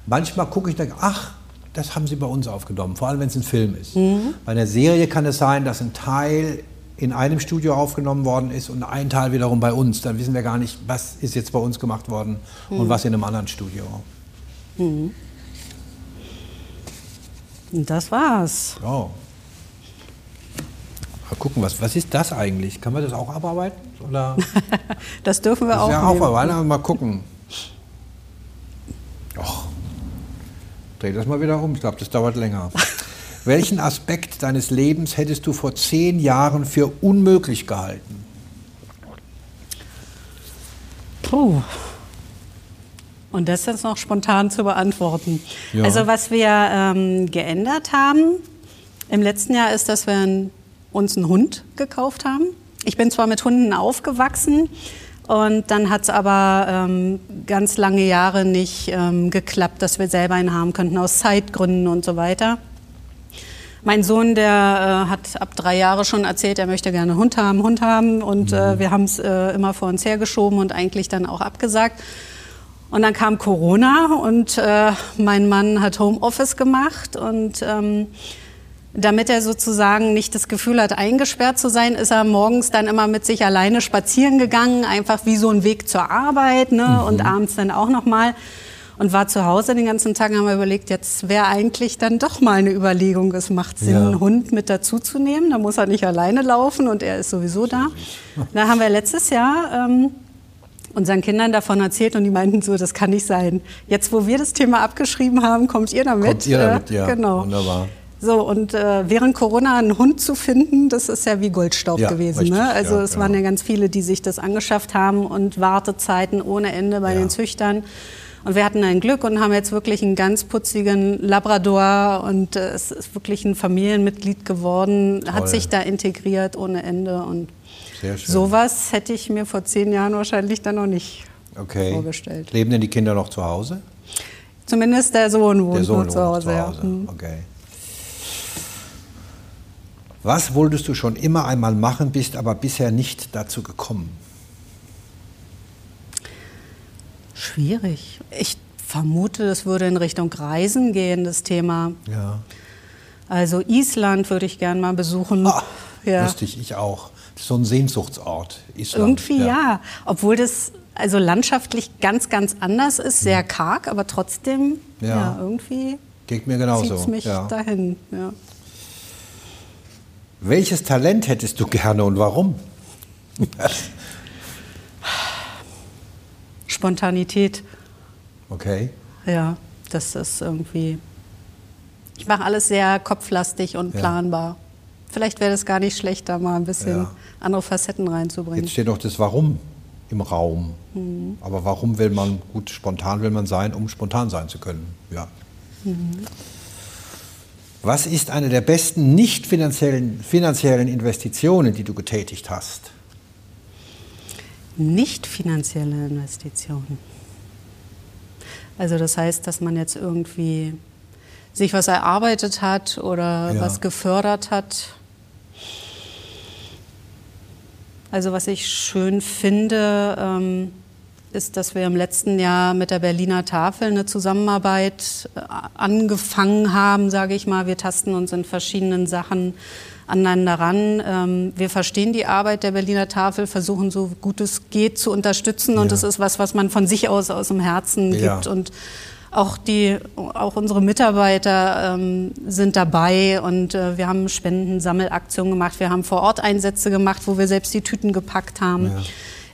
Manchmal gucke ich und denke, ach, das haben sie bei uns aufgenommen, vor allem wenn es ein Film ist. Mhm. Bei einer Serie kann es sein, dass ein Teil in einem Studio aufgenommen worden ist und ein Teil wiederum bei uns. Dann wissen wir gar nicht, was ist jetzt bei uns gemacht worden Mhm. und was in einem anderen Studio. Und das war's. Ja. Mal gucken, was, was ist das eigentlich? Kann man das auch abarbeiten? Oder? (laughs) Das dürfen wir Das auch. ja aufarbeiten, aber mal gucken. Och. Dreh das mal wieder um, ich glaube, das dauert länger. (laughs) Welchen Aspekt deines Lebens hättest du vor zehn Jahren für unmöglich gehalten? Puh. Und das jetzt noch spontan zu beantworten. Ja. Also was wir ähm, geändert haben im letzten Jahr ist, dass wir uns einen Hund gekauft haben. Ich bin zwar mit Hunden aufgewachsen und dann hat es aber ähm, ganz lange Jahre nicht ähm, geklappt, dass wir selber einen haben könnten, aus Zeitgründen und so weiter. Mein Sohn, der äh, hat ab drei Jahre schon erzählt, er möchte gerne Hund haben, Hund haben. Und äh, wir haben es äh, immer vor uns hergeschoben und eigentlich dann auch abgesagt. Und dann kam Corona und äh, mein Mann hat Homeoffice gemacht und ähm, damit er sozusagen nicht das Gefühl hat, eingesperrt zu sein, ist er morgens dann immer mit sich alleine spazieren gegangen, einfach wie so ein Weg zur Arbeit ne? und abends dann auch noch mal und war zu Hause den ganzen Tag. Haben wir überlegt, jetzt wäre eigentlich dann doch mal eine Überlegung, es macht Sinn, Ja. einen Hund mit dazu zu nehmen. Da muss er nicht alleine laufen und er ist sowieso da. Da haben wir letztes Jahr ähm, unseren Kindern davon erzählt und die meinten so, das kann nicht sein. Jetzt, wo wir das Thema abgeschrieben haben, kommt ihr damit. Kommt ihr damit, ja. Genau. Wunderbar. So, und äh, während Corona einen Hund zu finden, das ist ja wie Goldstaub Ja, gewesen. richtig, ne? Also ja, es waren genau. ja ganz viele, die sich das angeschafft haben und Wartezeiten ohne Ende bei Ja. den Züchtern. Und wir hatten ein Glück und haben jetzt wirklich einen ganz putzigen Labrador und äh, es ist wirklich ein Familienmitglied geworden, Toll. hat sich da integriert ohne Ende und Sehr schön. sowas hätte ich mir vor zehn Jahren wahrscheinlich dann noch nicht okay. vorgestellt. Leben denn die Kinder noch zu Hause? Zumindest der Sohn wohnt Der Sohn noch zu wohnt Hause. ja. Hm. Okay. Was wolltest du schon immer einmal machen, bist aber bisher nicht dazu gekommen? Schwierig. Ich vermute, das würde in Richtung Reisen gehen, das Thema. Ja. Also Island würde ich gern mal besuchen. Ah, ja. Lustig, ich auch. Das ist so ein Sehnsuchtsort. Island. Irgendwie ja. Obwohl das also landschaftlich ganz, ganz anders ist, sehr karg, aber trotzdem, Ja. ja, irgendwie Geht mir genauso. mich ja. dahin. Ja. Welches Talent hättest du gerne und warum? (laughs) Spontanität, okay. ja, das ist irgendwie. Ich mache alles sehr kopflastig und Ja. planbar. Vielleicht wäre das gar nicht schlecht, da mal ein bisschen Ja. andere Facetten reinzubringen. Jetzt steht noch das Warum im Raum. Mhm. Aber warum will man, gut, spontan will man sein, um spontan sein zu können. Ja. Mhm. Was ist eine der besten nicht finanziellen, finanziellen Investitionen, die du getätigt hast? Nicht finanzielle Investitionen. Also das heißt, dass man jetzt irgendwie sich was erarbeitet hat oder Ja. was gefördert hat. Also was ich schön finde, ähm, ist, dass wir im letzten Jahr mit der Berliner Tafel eine Zusammenarbeit äh, angefangen haben, sage ich mal. Wir tasten uns in verschiedenen Sachen aneinander ran. Ähm, wir verstehen die Arbeit der Berliner Tafel, versuchen so gut es geht zu unterstützen und Ja. das ist was, was man von sich aus aus dem Herzen Ja. gibt und auch die, auch unsere Mitarbeiter ähm, sind dabei und äh, wir haben Spendensammelaktionen gemacht. Wir haben vor Ort Einsätze gemacht, wo wir selbst die Tüten gepackt haben. Ja.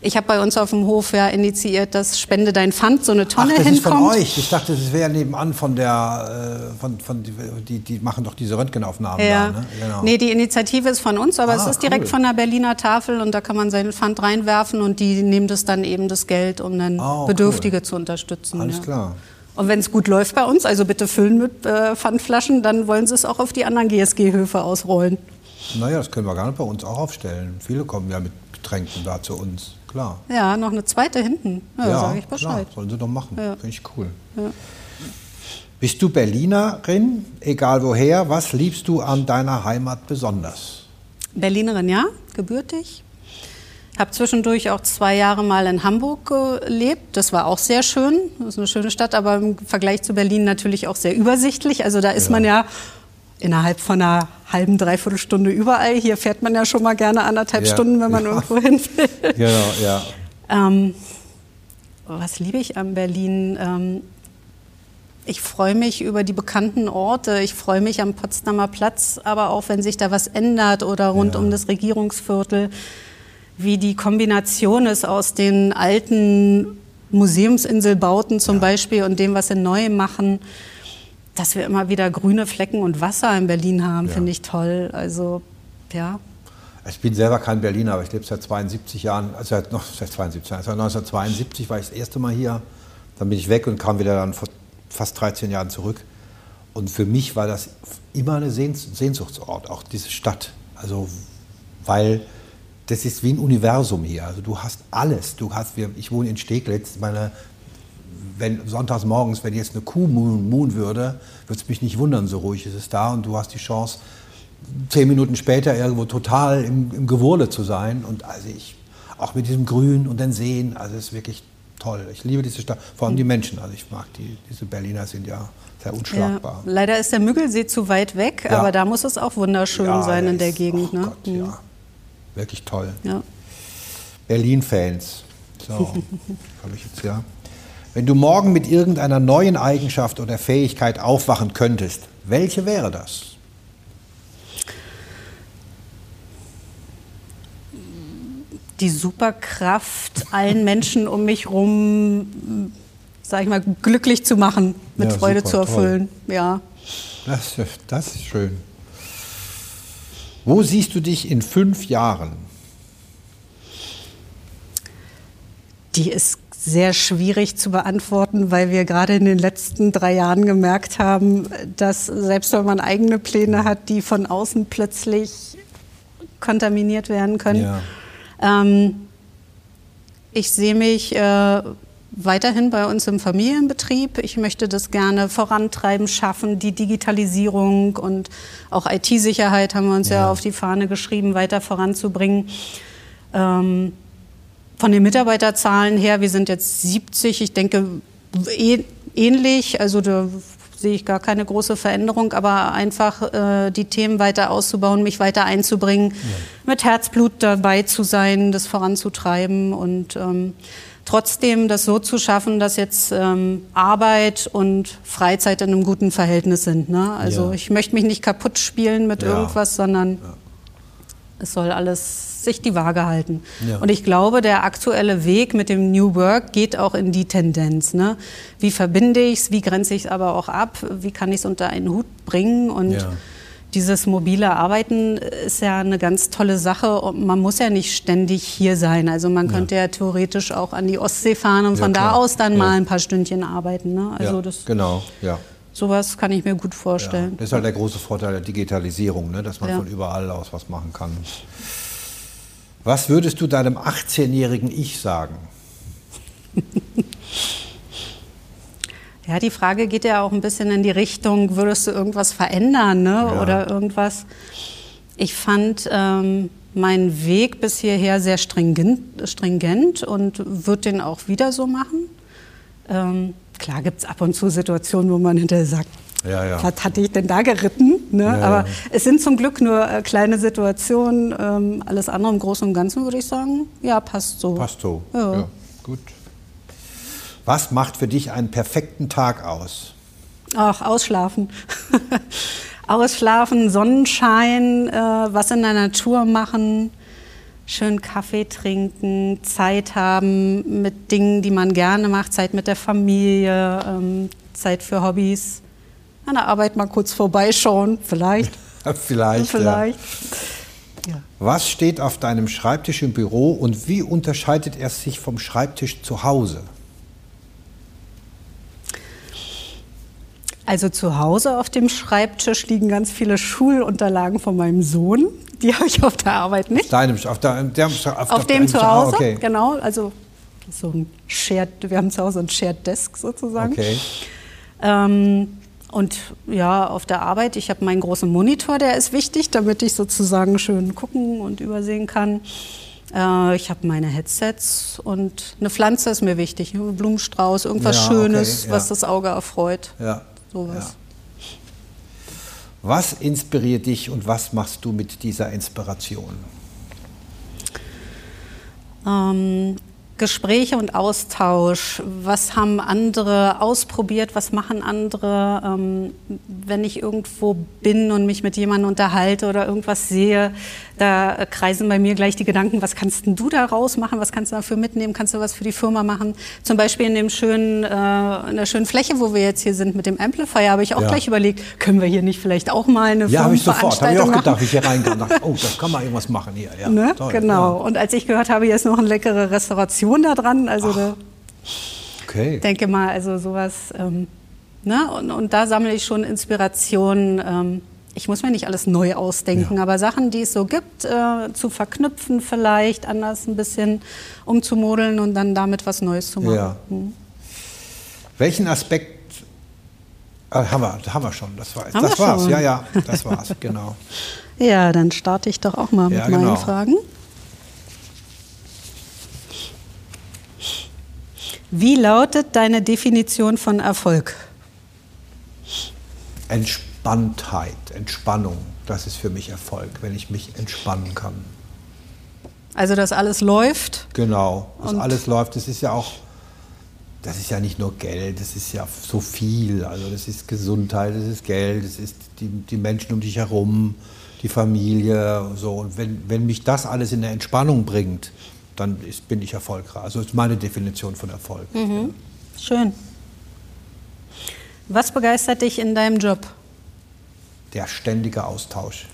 Ich habe bei uns auf dem Hof ja initiiert, dass Spende dein Pfand so eine Tonne Ach, das ist von hinkommt. euch. Ich dachte, das wäre nebenan von der, äh, von, von, die, die machen doch diese Röntgenaufnahmen Ja. da, ne? Genau. Nee, die Initiative ist von uns, aber Ah, es ist direkt cool. von der Berliner Tafel und da kann man seinen Pfand reinwerfen und die nehmen das dann eben das Geld, um dann Oh, Bedürftige cool. zu unterstützen. Alles ja. klar. Und wenn es gut läuft bei uns, also bitte füllen mit äh, Pfandflaschen, dann wollen sie es auch auf die anderen GSG-Höfe ausrollen. Naja, das können wir gerne bei uns auch aufstellen. Viele kommen ja mit Getränken da zu uns. Klar. Ja, noch eine zweite hinten. Ja, ja sage ich Bescheid. Klar, sollen sie doch machen. Ja. Finde ich cool. Bist du Berlinerin, egal woher? Was liebst du an deiner Heimat besonders? Berlinerin, ja, gebürtig. Habe zwischendurch auch zwei Jahre mal in Hamburg gelebt. Das war auch sehr schön. Das ist eine schöne Stadt, aber im Vergleich zu Berlin natürlich auch sehr übersichtlich. Also da ist Ja. man ja innerhalb von einer halben, dreiviertel Stunde überall. Hier fährt man ja schon mal gerne anderthalb Ja. Stunden, wenn man Ja. irgendwo hin will. (laughs) Genau, ja. Ähm, was liebe ich an Berlin? Ähm, ich freue mich über die bekannten Orte. Ich freue mich am Potsdamer Platz, aber auch wenn sich da was ändert oder rund Ja. um das Regierungsviertel, wie die Kombination ist aus den alten Museumsinselbauten zum Beispiel und dem, was sie neu machen. Dass wir immer wieder grüne Flecken und Wasser in Berlin haben, Ja. finde ich toll. Also, ja. Ich bin selber kein Berliner, aber ich lebe seit 72 Jahren, also seit, noch, seit 72 Jahren. Seit 1972 war ich das erste Mal hier. Dann bin ich weg und kam wieder dann vor fast 13 Jahren zurück. Und für mich war das immer eine Sehns Sehnsuchtsort, auch diese Stadt. Also, weil das ist wie ein Universum hier. Also du hast alles. Du hast, ich wohne in Steglitz. Meine, wenn sonntags morgens, wenn jetzt eine Kuh moon, moon würde, würde es mich nicht wundern, so ruhig ist es da. Und du hast die Chance, zehn Minuten später irgendwo total im, im Gewurle zu sein. Und also ich, auch mit diesem Grün und den Seen, also es ist wirklich toll. Ich liebe diese Stadt, vor allem die Menschen. Also ich mag die, diese Berliner sind ja sehr unschlagbar. Ja, leider ist der Müggelsee zu weit weg, Ja. aber da muss es auch wunderschön Ja, sein in der ist- Gegend. oh ne? Gott, Mhm. ja. Wirklich toll. Berlin-Fans. So, (laughs) habe ich jetzt ja. Wenn du morgen mit irgendeiner neuen Eigenschaft oder Fähigkeit aufwachen könntest, welche wäre das? Die Superkraft, allen Menschen um mich herum, sag ich mal, glücklich zu machen, mit Ja, Freude super, zu erfüllen. Ja. Das, das ist schön. Wo siehst du dich in fünf Jahren? Die ist sehr schwierig zu beantworten, weil wir gerade in den letzten drei Jahren gemerkt haben, dass selbst wenn man eigene Pläne hat, die von außen plötzlich kontaminiert werden können. Ja. Ähm, ich sehe mich äh, weiterhin bei uns im Familienbetrieb. Ich möchte das gerne vorantreiben, schaffen, die Digitalisierung und auch IT-Sicherheit haben wir uns ja. ja. auf die Fahne geschrieben, weiter voranzubringen. Ähm, von den Mitarbeiterzahlen her, wir sind jetzt 70, ich denke eh, ähnlich, also da sehe ich gar keine große Veränderung, aber einfach äh, die Themen weiter auszubauen, mich weiter einzubringen, ja. mit Herzblut dabei zu sein, das voranzutreiben und ähm, trotzdem das so zu schaffen, dass jetzt ähm, Arbeit und Freizeit in einem guten Verhältnis sind. Ne? Also ja. ich möchte mich nicht kaputt spielen mit ja. irgendwas, sondern. Es soll alles sich die Waage halten. Und ich glaube, der aktuelle Weg mit dem New Work geht auch in die Tendenz. Ne? Wie verbinde ich es, wie grenze ich es aber auch ab, wie kann ich es unter einen Hut bringen und dieses mobile Arbeiten ist ja eine ganz tolle Sache und man muss ja nicht ständig hier sein. Also man könnte ja, ja theoretisch auch an die Ostsee fahren und ja, von klar. da aus dann ja. mal ein paar Stündchen arbeiten. Ne? Also das genau, ja. Sowas kann ich mir gut vorstellen. Das ist halt der große Vorteil der Digitalisierung, ne? dass man von überall aus was machen kann. Was würdest du deinem 18-jährigen Ich sagen? (laughs) Ja, die Frage geht ja auch ein bisschen in die Richtung, würdest du irgendwas verändern ne? Ja. oder irgendwas? Ich fand ähm, meinen Weg bis hierher sehr stringent, stringent und würde den auch wieder so machen. Ähm, klar gibt es ab und zu Situationen, wo man hinterher sagt, ja, ja. was hatte ich denn da geritten? Ne? Ja, Aber es sind zum Glück nur äh, kleine Situationen. Ähm, alles andere im Großen und Ganzen würde ich sagen, ja, passt so. Passt so, ja, gut. Was macht für dich einen perfekten Tag aus? Ach, ausschlafen. (laughs) ausschlafen, Sonnenschein, äh, was in der Natur machen, schön Kaffee trinken, Zeit haben mit Dingen, die man gerne macht, Zeit mit der Familie, ähm, Zeit für Hobbys. An der Arbeit mal kurz vorbeischauen, vielleicht. (laughs) vielleicht. Vielleicht. Ja. Was steht auf deinem Schreibtisch im Büro und wie unterscheidet er sich vom Schreibtisch zu Hause? Also zu Hause auf dem Schreibtisch liegen ganz viele Schulunterlagen von meinem Sohn. Die (laughs) habe ich auf der Arbeit nicht. Auf deinem, auf, der, der, auf, auf dem zu Hause, okay. genau. Also so ein Shared, wir haben zu Hause ein Shared Desk sozusagen. Okay. Ähm, und ja, auf der Arbeit, ich habe meinen großen Monitor, der ist wichtig, damit ich sozusagen schön gucken und übersehen kann. Äh, ich habe meine Headsets und eine Pflanze ist mir wichtig, ein Blumenstrauß, irgendwas ja, Schönes, okay, ja. was das Auge erfreut. Ja sowas. Ja. Was inspiriert dich und was machst du mit dieser Inspiration? Ähm, Gespräche und Austausch. Was haben andere ausprobiert? Was machen andere? Ähm, wenn ich irgendwo bin und mich mit jemandem unterhalte oder irgendwas sehe, da kreisen bei mir gleich die Gedanken, was kannst du daraus machen? Was kannst du dafür mitnehmen? Kannst du was für die Firma machen? Zum Beispiel in, dem schönen, äh, in der schönen Fläche, wo wir jetzt hier sind mit dem Amplifier, habe ich auch ja. gleich überlegt, können wir hier nicht vielleicht auch mal eine ja, habe ich sofort. Habe ich auch gedacht, ich hier reingehe oh, das kann man (laughs) irgendwas machen hier. Ja, ne? Toll, genau. Ja. Und als ich gehört habe, hier ist noch eine leckere Restauration da dran. Also da, okay. denke mal, also sowas. Ähm, ne? und, und, da sammle ich schon Inspiration. Ähm, ich muss mir nicht alles neu ausdenken, ja. aber Sachen, die es so gibt, äh, zu verknüpfen vielleicht, anders ein bisschen umzumodeln und dann damit was Neues zu machen. Ja. Hm. Welchen Aspekt äh, haben, wir, haben wir schon? Das, war, das war's. Schon? Ja, ja, das war's, (laughs) genau. ja, dann starte ich doch auch mal ja, mit meinen genau. Fragen. Wie lautet deine Definition von Erfolg? Entspanntheit, Entspannung, das ist für mich Erfolg, wenn ich mich entspannen kann. Also, dass alles läuft? Genau, dass alles läuft. Das ist ja auch, das ist ja nicht nur Geld, das ist ja so viel. Also, das ist Gesundheit, das ist Geld, das ist die, die Menschen um dich herum, die Familie. So. Und wenn, wenn mich das alles in eine Entspannung bringt, dann ist, bin ich erfolgreich. Also das ist meine Definition von Erfolg. Mhm. Schön. Was begeistert dich in deinem Job? Der ständige Austausch,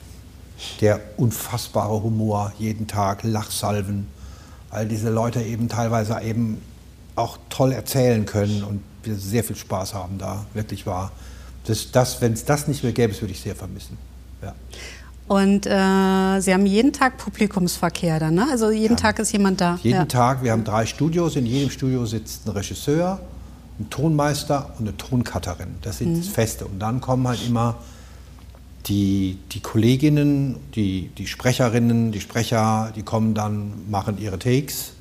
der unfassbare Humor jeden Tag, Lachsalven, weil diese Leute eben teilweise eben auch toll erzählen können und wir sehr viel Spaß haben da, wirklich wahr. Das, das, Wenn es das nicht mehr gäbe, würde ich sehr vermissen. Ja. Und äh, Sie haben jeden Tag Publikumsverkehr dann, ne? Also jeden ja. Tag ist jemand da. Jeden ja. Tag. Wir haben drei Studios. In jedem Studio sitzt ein Regisseur, ein Tonmeister und eine Toncutterin. Das sind mhm. das Feste. Und dann kommen halt immer die, die Kolleginnen, die, die Sprecherinnen, die Sprecher, die kommen dann, machen ihre Takes.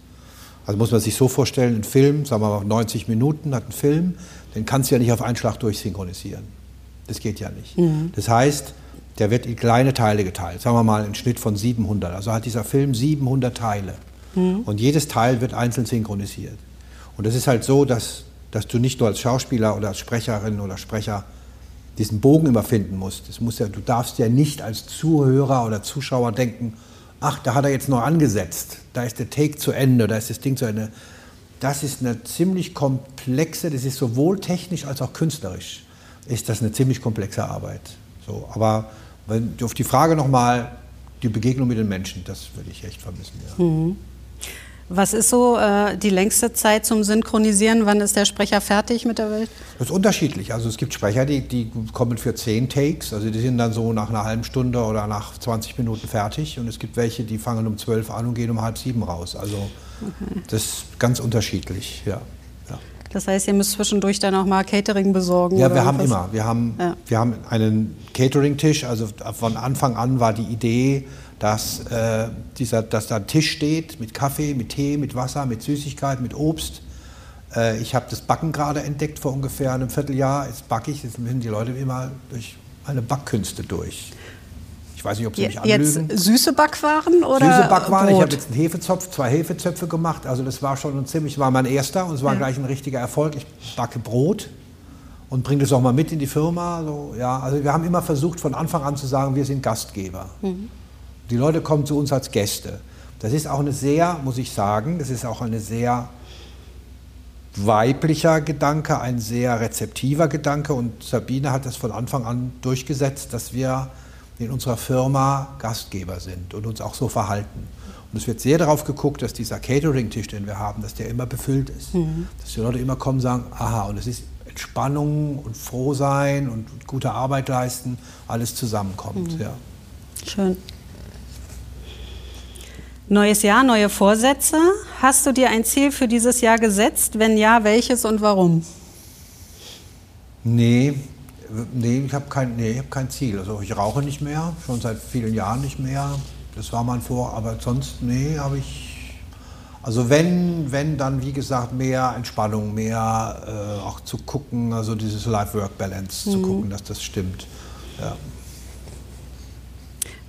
Also muss man sich so vorstellen, ein Film, sagen wir mal 90 Minuten hat ein Film, den kannst du ja nicht auf einen Schlag durchsynchronisieren. Das geht ja nicht. Mhm. Das heißt, der wird in kleine Teile geteilt, sagen wir mal einen Schnitt von 700. Also hat dieser Film 700 Teile. Mhm. Und jedes Teil wird einzeln synchronisiert. Und es ist halt so, dass, dass du nicht nur als Schauspieler oder als Sprecherin oder Sprecher diesen Bogen immer finden musst. Das muss ja, du darfst ja nicht als Zuhörer oder Zuschauer denken, ach, da hat er jetzt noch angesetzt, da ist der Take zu Ende, da ist das Ding zu Ende. Das ist eine ziemlich komplexe, das ist sowohl technisch als auch künstlerisch, ist das eine ziemlich komplexe Arbeit. So, aber wenn, auf die Frage nochmal, die Begegnung mit den Menschen, das würde ich echt vermissen. Ja. Mhm. Was ist so äh, die längste Zeit zum Synchronisieren? Wann ist der Sprecher fertig mit der Welt? Das ist unterschiedlich. Also es gibt Sprecher, die, die kommen für zehn Takes, also die sind dann so nach einer halben Stunde oder nach 20 Minuten fertig. Und es gibt welche, die fangen um zwölf an und gehen um halb sieben raus. Also okay. das ist ganz unterschiedlich, ja. Das heißt, ihr müsst zwischendurch dann auch mal Catering besorgen? Ja, wir haben was? immer. Wir haben, ja. wir haben einen Catering-Tisch. Also von Anfang an war die Idee, dass, äh, dieser, dass da ein Tisch steht mit Kaffee, mit Tee, mit Wasser, mit Süßigkeit, mit Obst. Äh, ich habe das Backen gerade entdeckt vor ungefähr einem Vierteljahr. Jetzt backe ich, jetzt müssen die Leute immer durch meine Backkünste durch. Ich weiß nicht, ob Sie mich anlügen. Jetzt süße Backwaren oder Süße Backwaren. Brot? Ich habe jetzt einen Hefezopf, zwei Hefezöpfe gemacht. Also das war schon ein ziemlich, war mein erster und es war ja. gleich ein richtiger Erfolg. Ich backe Brot und bringe das auch mal mit in die Firma. So, ja, also wir haben immer versucht, von Anfang an zu sagen, wir sind Gastgeber. Mhm. Die Leute kommen zu uns als Gäste. Das ist auch eine sehr, muss ich sagen, das ist auch eine sehr weiblicher Gedanke, ein sehr rezeptiver Gedanke. Und Sabine hat das von Anfang an durchgesetzt, dass wir in unserer Firma Gastgeber sind und uns auch so verhalten. Und es wird sehr darauf geguckt, dass dieser Catering-Tisch, den wir haben, dass der immer befüllt ist. Mhm. Dass die Leute immer kommen und sagen, aha, und es ist Entspannung und Frohsein und gute Arbeit leisten, alles zusammenkommt. Mhm. Ja. Schön. Neues Jahr, neue Vorsätze. Hast du dir ein Ziel für dieses Jahr gesetzt? Wenn ja, welches und warum? Nee, nee ich habe kein, nee, hab kein Ziel. Also ich rauche nicht mehr, schon seit vielen Jahren nicht mehr. Das war mein Vor, aber sonst, nee, habe ich. Also wenn, wenn, dann wie gesagt mehr Entspannung, mehr äh, auch zu gucken, also dieses Life-Work-Balance mhm. zu gucken, dass das stimmt. Ja.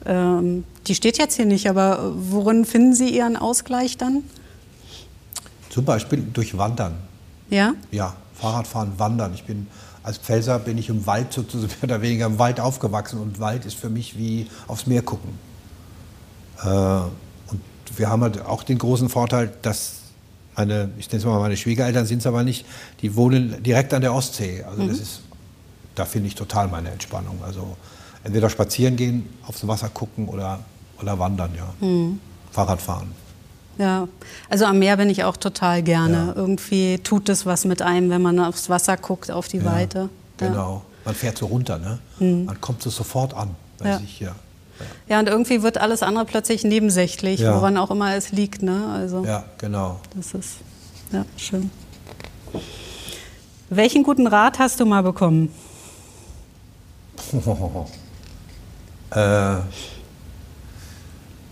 Ähm, die steht jetzt hier nicht, aber worin finden Sie Ihren Ausgleich dann? Zum Beispiel durch Wandern. Ja? Ja, Fahrradfahren, Wandern. Ich bin als Pfälzer bin ich im Wald sozusagen (laughs) mehr oder weniger im Wald aufgewachsen und Wald ist für mich wie aufs Meer gucken. Äh, und wir haben halt auch den großen Vorteil, dass meine, ich nenne es mal meine Schwiegereltern sind es aber nicht, die wohnen direkt an der Ostsee. Also mhm. das ist, da finde ich total meine Entspannung. Also entweder spazieren gehen, aufs Wasser gucken oder, oder wandern, ja. Mhm. Fahrrad fahren. Ja, also am Meer bin ich auch total gerne. Ja. Irgendwie tut es was mit einem, wenn man aufs Wasser guckt, auf die ja, Weite. Genau. Ja. Man fährt so runter, ne? Mhm. Man kommt so sofort an bei sich hier. Ja, und irgendwie wird alles andere plötzlich nebensächlich, woran auch immer es liegt, ne? Also, ja, genau. Das ist, ja, schön. Welchen guten Rat hast du mal bekommen? (laughs) Äh,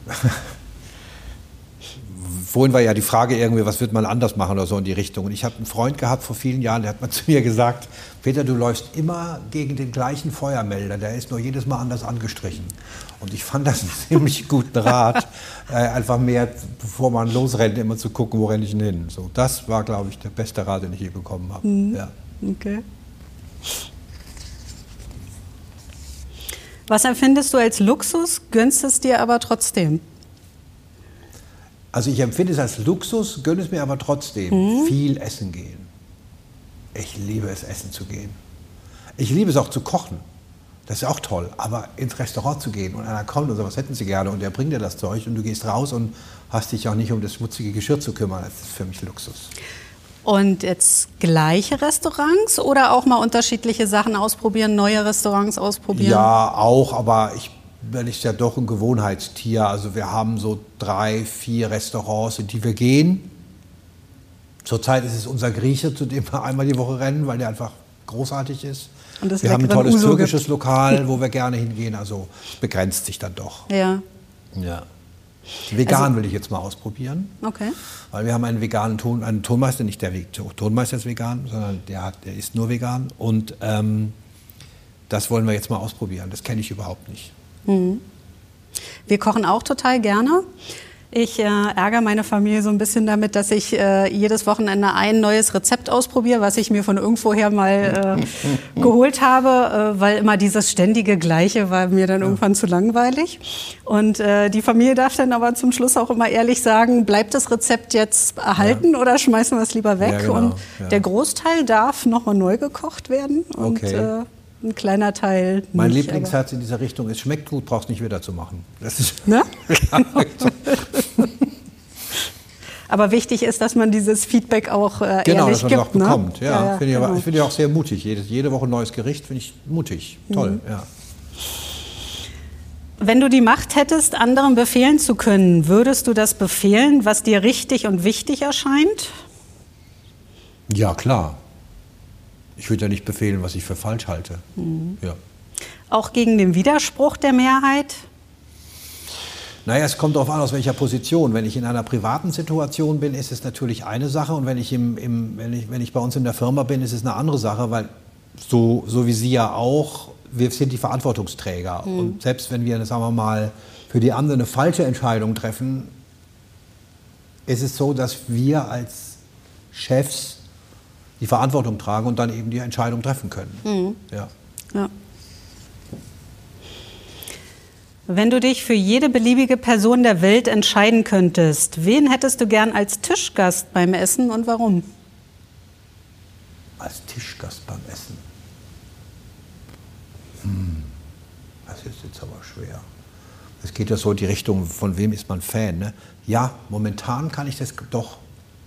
(laughs) vorhin war ja die Frage irgendwie, was wird man anders machen oder so in die Richtung. Und ich habe einen Freund gehabt vor vielen Jahren, der hat mal (laughs) zu mir gesagt, Peter, du läufst immer gegen den gleichen Feuermelder, der ist nur jedes Mal anders angestrichen. Und ich fand das (laughs) einen ziemlich guten Rat, äh, einfach mehr, bevor man losrennt, immer zu gucken, wo renne ich denn hin. So, das war, glaube ich, der beste Rat, den ich je bekommen habe. Mhm. Ja. Okay. Was empfindest du als Luxus, gönnst es dir aber trotzdem? Also ich empfinde es als Luxus, gönne es mir aber trotzdem. Mhm. Viel essen gehen. Ich liebe es, essen zu gehen. Ich liebe es auch zu kochen. Das ist auch toll. Aber ins Restaurant zu gehen und einer kommt und sagt, was hätten Sie gerne? Und der bringt dir das Zeug und du gehst raus und hast dich auch nicht um das schmutzige Geschirr zu kümmern. Das ist für mich Luxus. Und jetzt gleiche Restaurants oder auch mal unterschiedliche Sachen ausprobieren, neue Restaurants ausprobieren? Ja, auch, aber ich bin ich ja doch ein Gewohnheitstier. Also wir haben so drei, vier Restaurants, in die wir gehen. Zurzeit ist es unser Grieche, zu dem wir einmal die Woche rennen, weil der einfach großartig ist. Und es wir haben ein tolles Uso türkisches gibt. Lokal, wo wir gerne hingehen. Also begrenzt sich dann doch. Ja, Ja. Vegan Also- will ich jetzt mal ausprobieren. okay. Weil wir haben einen veganen Ton, einen Tonmeister, nicht der Tonmeister ist vegan, sondern der, der ist nur vegan. Und ähm, das wollen wir jetzt mal ausprobieren. Das kenne ich überhaupt nicht. Wir kochen auch total gerne. Ich äh, ärgere meine Familie so ein bisschen damit, dass ich äh, jedes Wochenende ein neues Rezept ausprobiere, was ich mir von irgendwoher mal äh, (laughs) geholt habe, äh, weil immer dieses ständige Gleiche war mir dann irgendwann zu langweilig. Und äh, die Familie darf dann aber zum Schluss auch immer ehrlich sagen, bleibt das Rezept jetzt erhalten oder schmeißen wir es lieber weg? Ja, genau, Und ja. der Großteil darf nochmal neu gekocht werden und Okay. Ein kleiner Teil Mein nicht. Lieblingssatz in dieser Richtung ist, schmeckt gut, brauchst nicht wieder zu machen. Das ist Ne? (laughs) (laughs) Aber wichtig ist, dass man dieses Feedback auch äh, genau, ehrlich dass man gibt. auch ne? bekommt. Ja, finde ich, aber- genau. finde ich auch sehr mutig. Jede, jede Woche ein neues Gericht finde ich mutig. Toll, Mhm. ja. Wenn du die Macht hättest, anderen befehlen zu können, würdest du das befehlen, was dir richtig und wichtig erscheint? Ja, klar. Ich würde ja nicht befehlen, was ich für falsch halte. Mhm. Ja. Auch gegen den Widerspruch der Mehrheit? Naja, es kommt darauf an, aus welcher Position. Wenn ich in einer privaten Situation bin, ist es natürlich eine Sache. Und wenn ich, im, im, wenn ich, wenn ich bei uns in der Firma bin, ist es eine andere Sache, weil so, so wie Sie ja auch, wir sind die Verantwortungsträger. Und selbst wenn wir, sagen wir mal, für die anderen eine falsche Entscheidung treffen, ist es so, dass wir als Chefs die Verantwortung tragen und dann eben die Entscheidung treffen können. Ja. Ja. Wenn du dich für jede beliebige Person der Welt entscheiden könntest, wen hättest du gern als Tischgast beim Essen und warum? Als Tischgast beim Essen. Hm, das ist jetzt aber schwer. Es geht ja so in die Richtung, von wem ist man Fan? Ne? Ja, momentan kann ich das doch.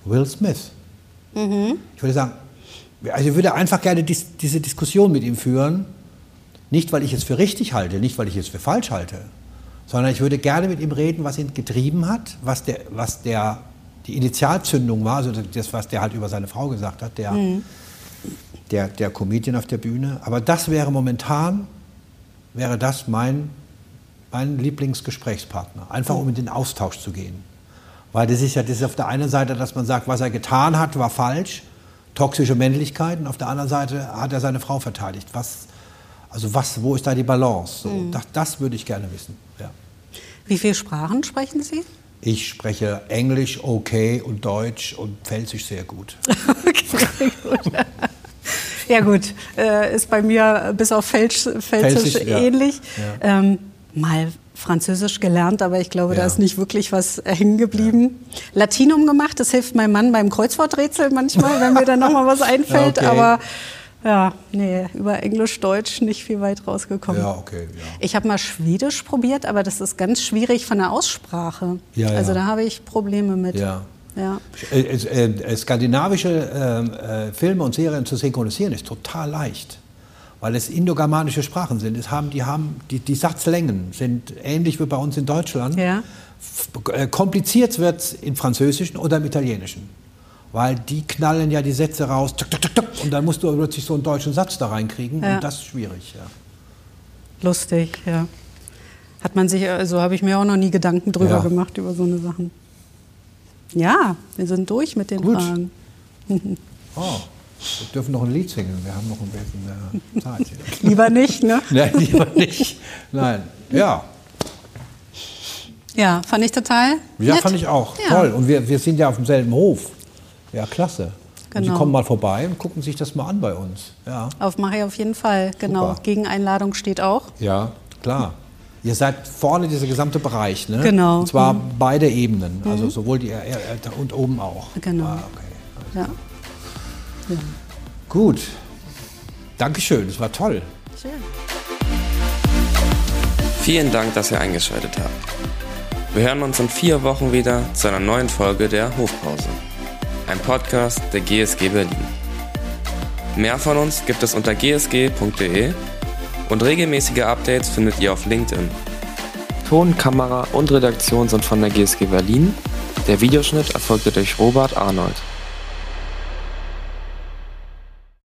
Will Smith. Ich würde sagen, also ich würde einfach gerne dies, diese Diskussion mit ihm führen. Nicht, weil ich es für richtig halte, nicht, weil ich es für falsch halte, sondern ich würde gerne mit ihm reden, was ihn getrieben hat, was, der, was der, die Initialzündung war, also das, was der halt über seine Frau gesagt hat, der, der, der Comedian auf der Bühne. Aber das wäre momentan, wäre das mein, mein Lieblingsgesprächspartner, einfach um in den Austausch zu gehen. Weil das ist ja das ist auf der einen Seite, dass man sagt, was er getan hat, war falsch, toxische Männlichkeit, und auf der anderen Seite hat er seine Frau verteidigt. Was, also was, wo ist da die Balance? So, das, das würde ich gerne wissen. Ja. Wie viele Sprachen sprechen Sie? Ich spreche Englisch okay und Deutsch und Pfälzisch sehr gut. (laughs) Okay, gut. Ja gut, äh, ist bei mir bis auf Felsch, Pfälzisch Pfälzisch, ja. ähnlich. Ja. Ähm, mal Französisch gelernt, aber ich glaube, da Ja. ist nicht wirklich was hängen geblieben. Latinum gemacht, das hilft meinem Mann beim Kreuzworträtsel manchmal, wenn mir dann nochmal was (laughs) einfällt. Okay. Aber ja, nee, über Englisch, Deutsch nicht viel weit rausgekommen. Ja, okay, ja. Ich habe mal Schwedisch probiert, aber das ist ganz schwierig von der Aussprache. Ja, ja. Also da habe ich Probleme mit. Ja. Ja. Äh, äh, äh, skandinavische äh, äh, Filme und Serien zu synchronisieren ist total leicht, weil es indogermanische Sprachen sind. Es haben, die, haben, die, die Satzlängen sind ähnlich wie bei uns in Deutschland. Ja. Äh, kompliziert wird es im Französischen oder im Italienischen. Weil die knallen ja die Sätze raus, tuk, tuk, tuk, und dann musst du plötzlich so einen deutschen Satz da reinkriegen. Ja. Und das ist schwierig. Ja. Lustig, ja. Hat man sich, also habe ich mir auch noch nie Gedanken drüber Ja. gemacht, über so eine Sachen. Ja, wir sind durch mit den Gut. Fragen. (laughs) Oh, wir dürfen noch ein Lied singen. Wir haben noch ein bisschen äh, Zeit. Hier. (laughs) Lieber nicht, ne? (laughs) Nein, lieber nicht. Nein. Ja. Ja, fand ich total. Ja, nett. fand ich auch. Ja. Toll. Und wir, wir sind ja auf demselben Hof. Ja, klasse. Und Sie Genau. kommen mal vorbei und gucken sich das mal an bei uns. Ja, Auf mache ich auf jeden Fall, genau. Super. Gegeneinladung steht auch. ja klar. Ihr seid vorne dieser gesamte Bereich, ne? Genau. Und zwar beide Ebenen, also sowohl die und oben auch. Genau. Ah, okay. Ja. Gut. Dankeschön, das war toll. Schön. Vielen Dank, dass ihr eingeschaltet habt. Wir hören uns in vier Wochen wieder zu einer neuen Folge der Hofpause. Ein Podcast der GSG Berlin. Mehr von uns gibt es unter gsg.de und regelmäßige Updates findet ihr auf LinkedIn. Ton, Kamera und Redaktion sind von der GSG Berlin. Der Videoschnitt erfolgte durch Robert Arnold.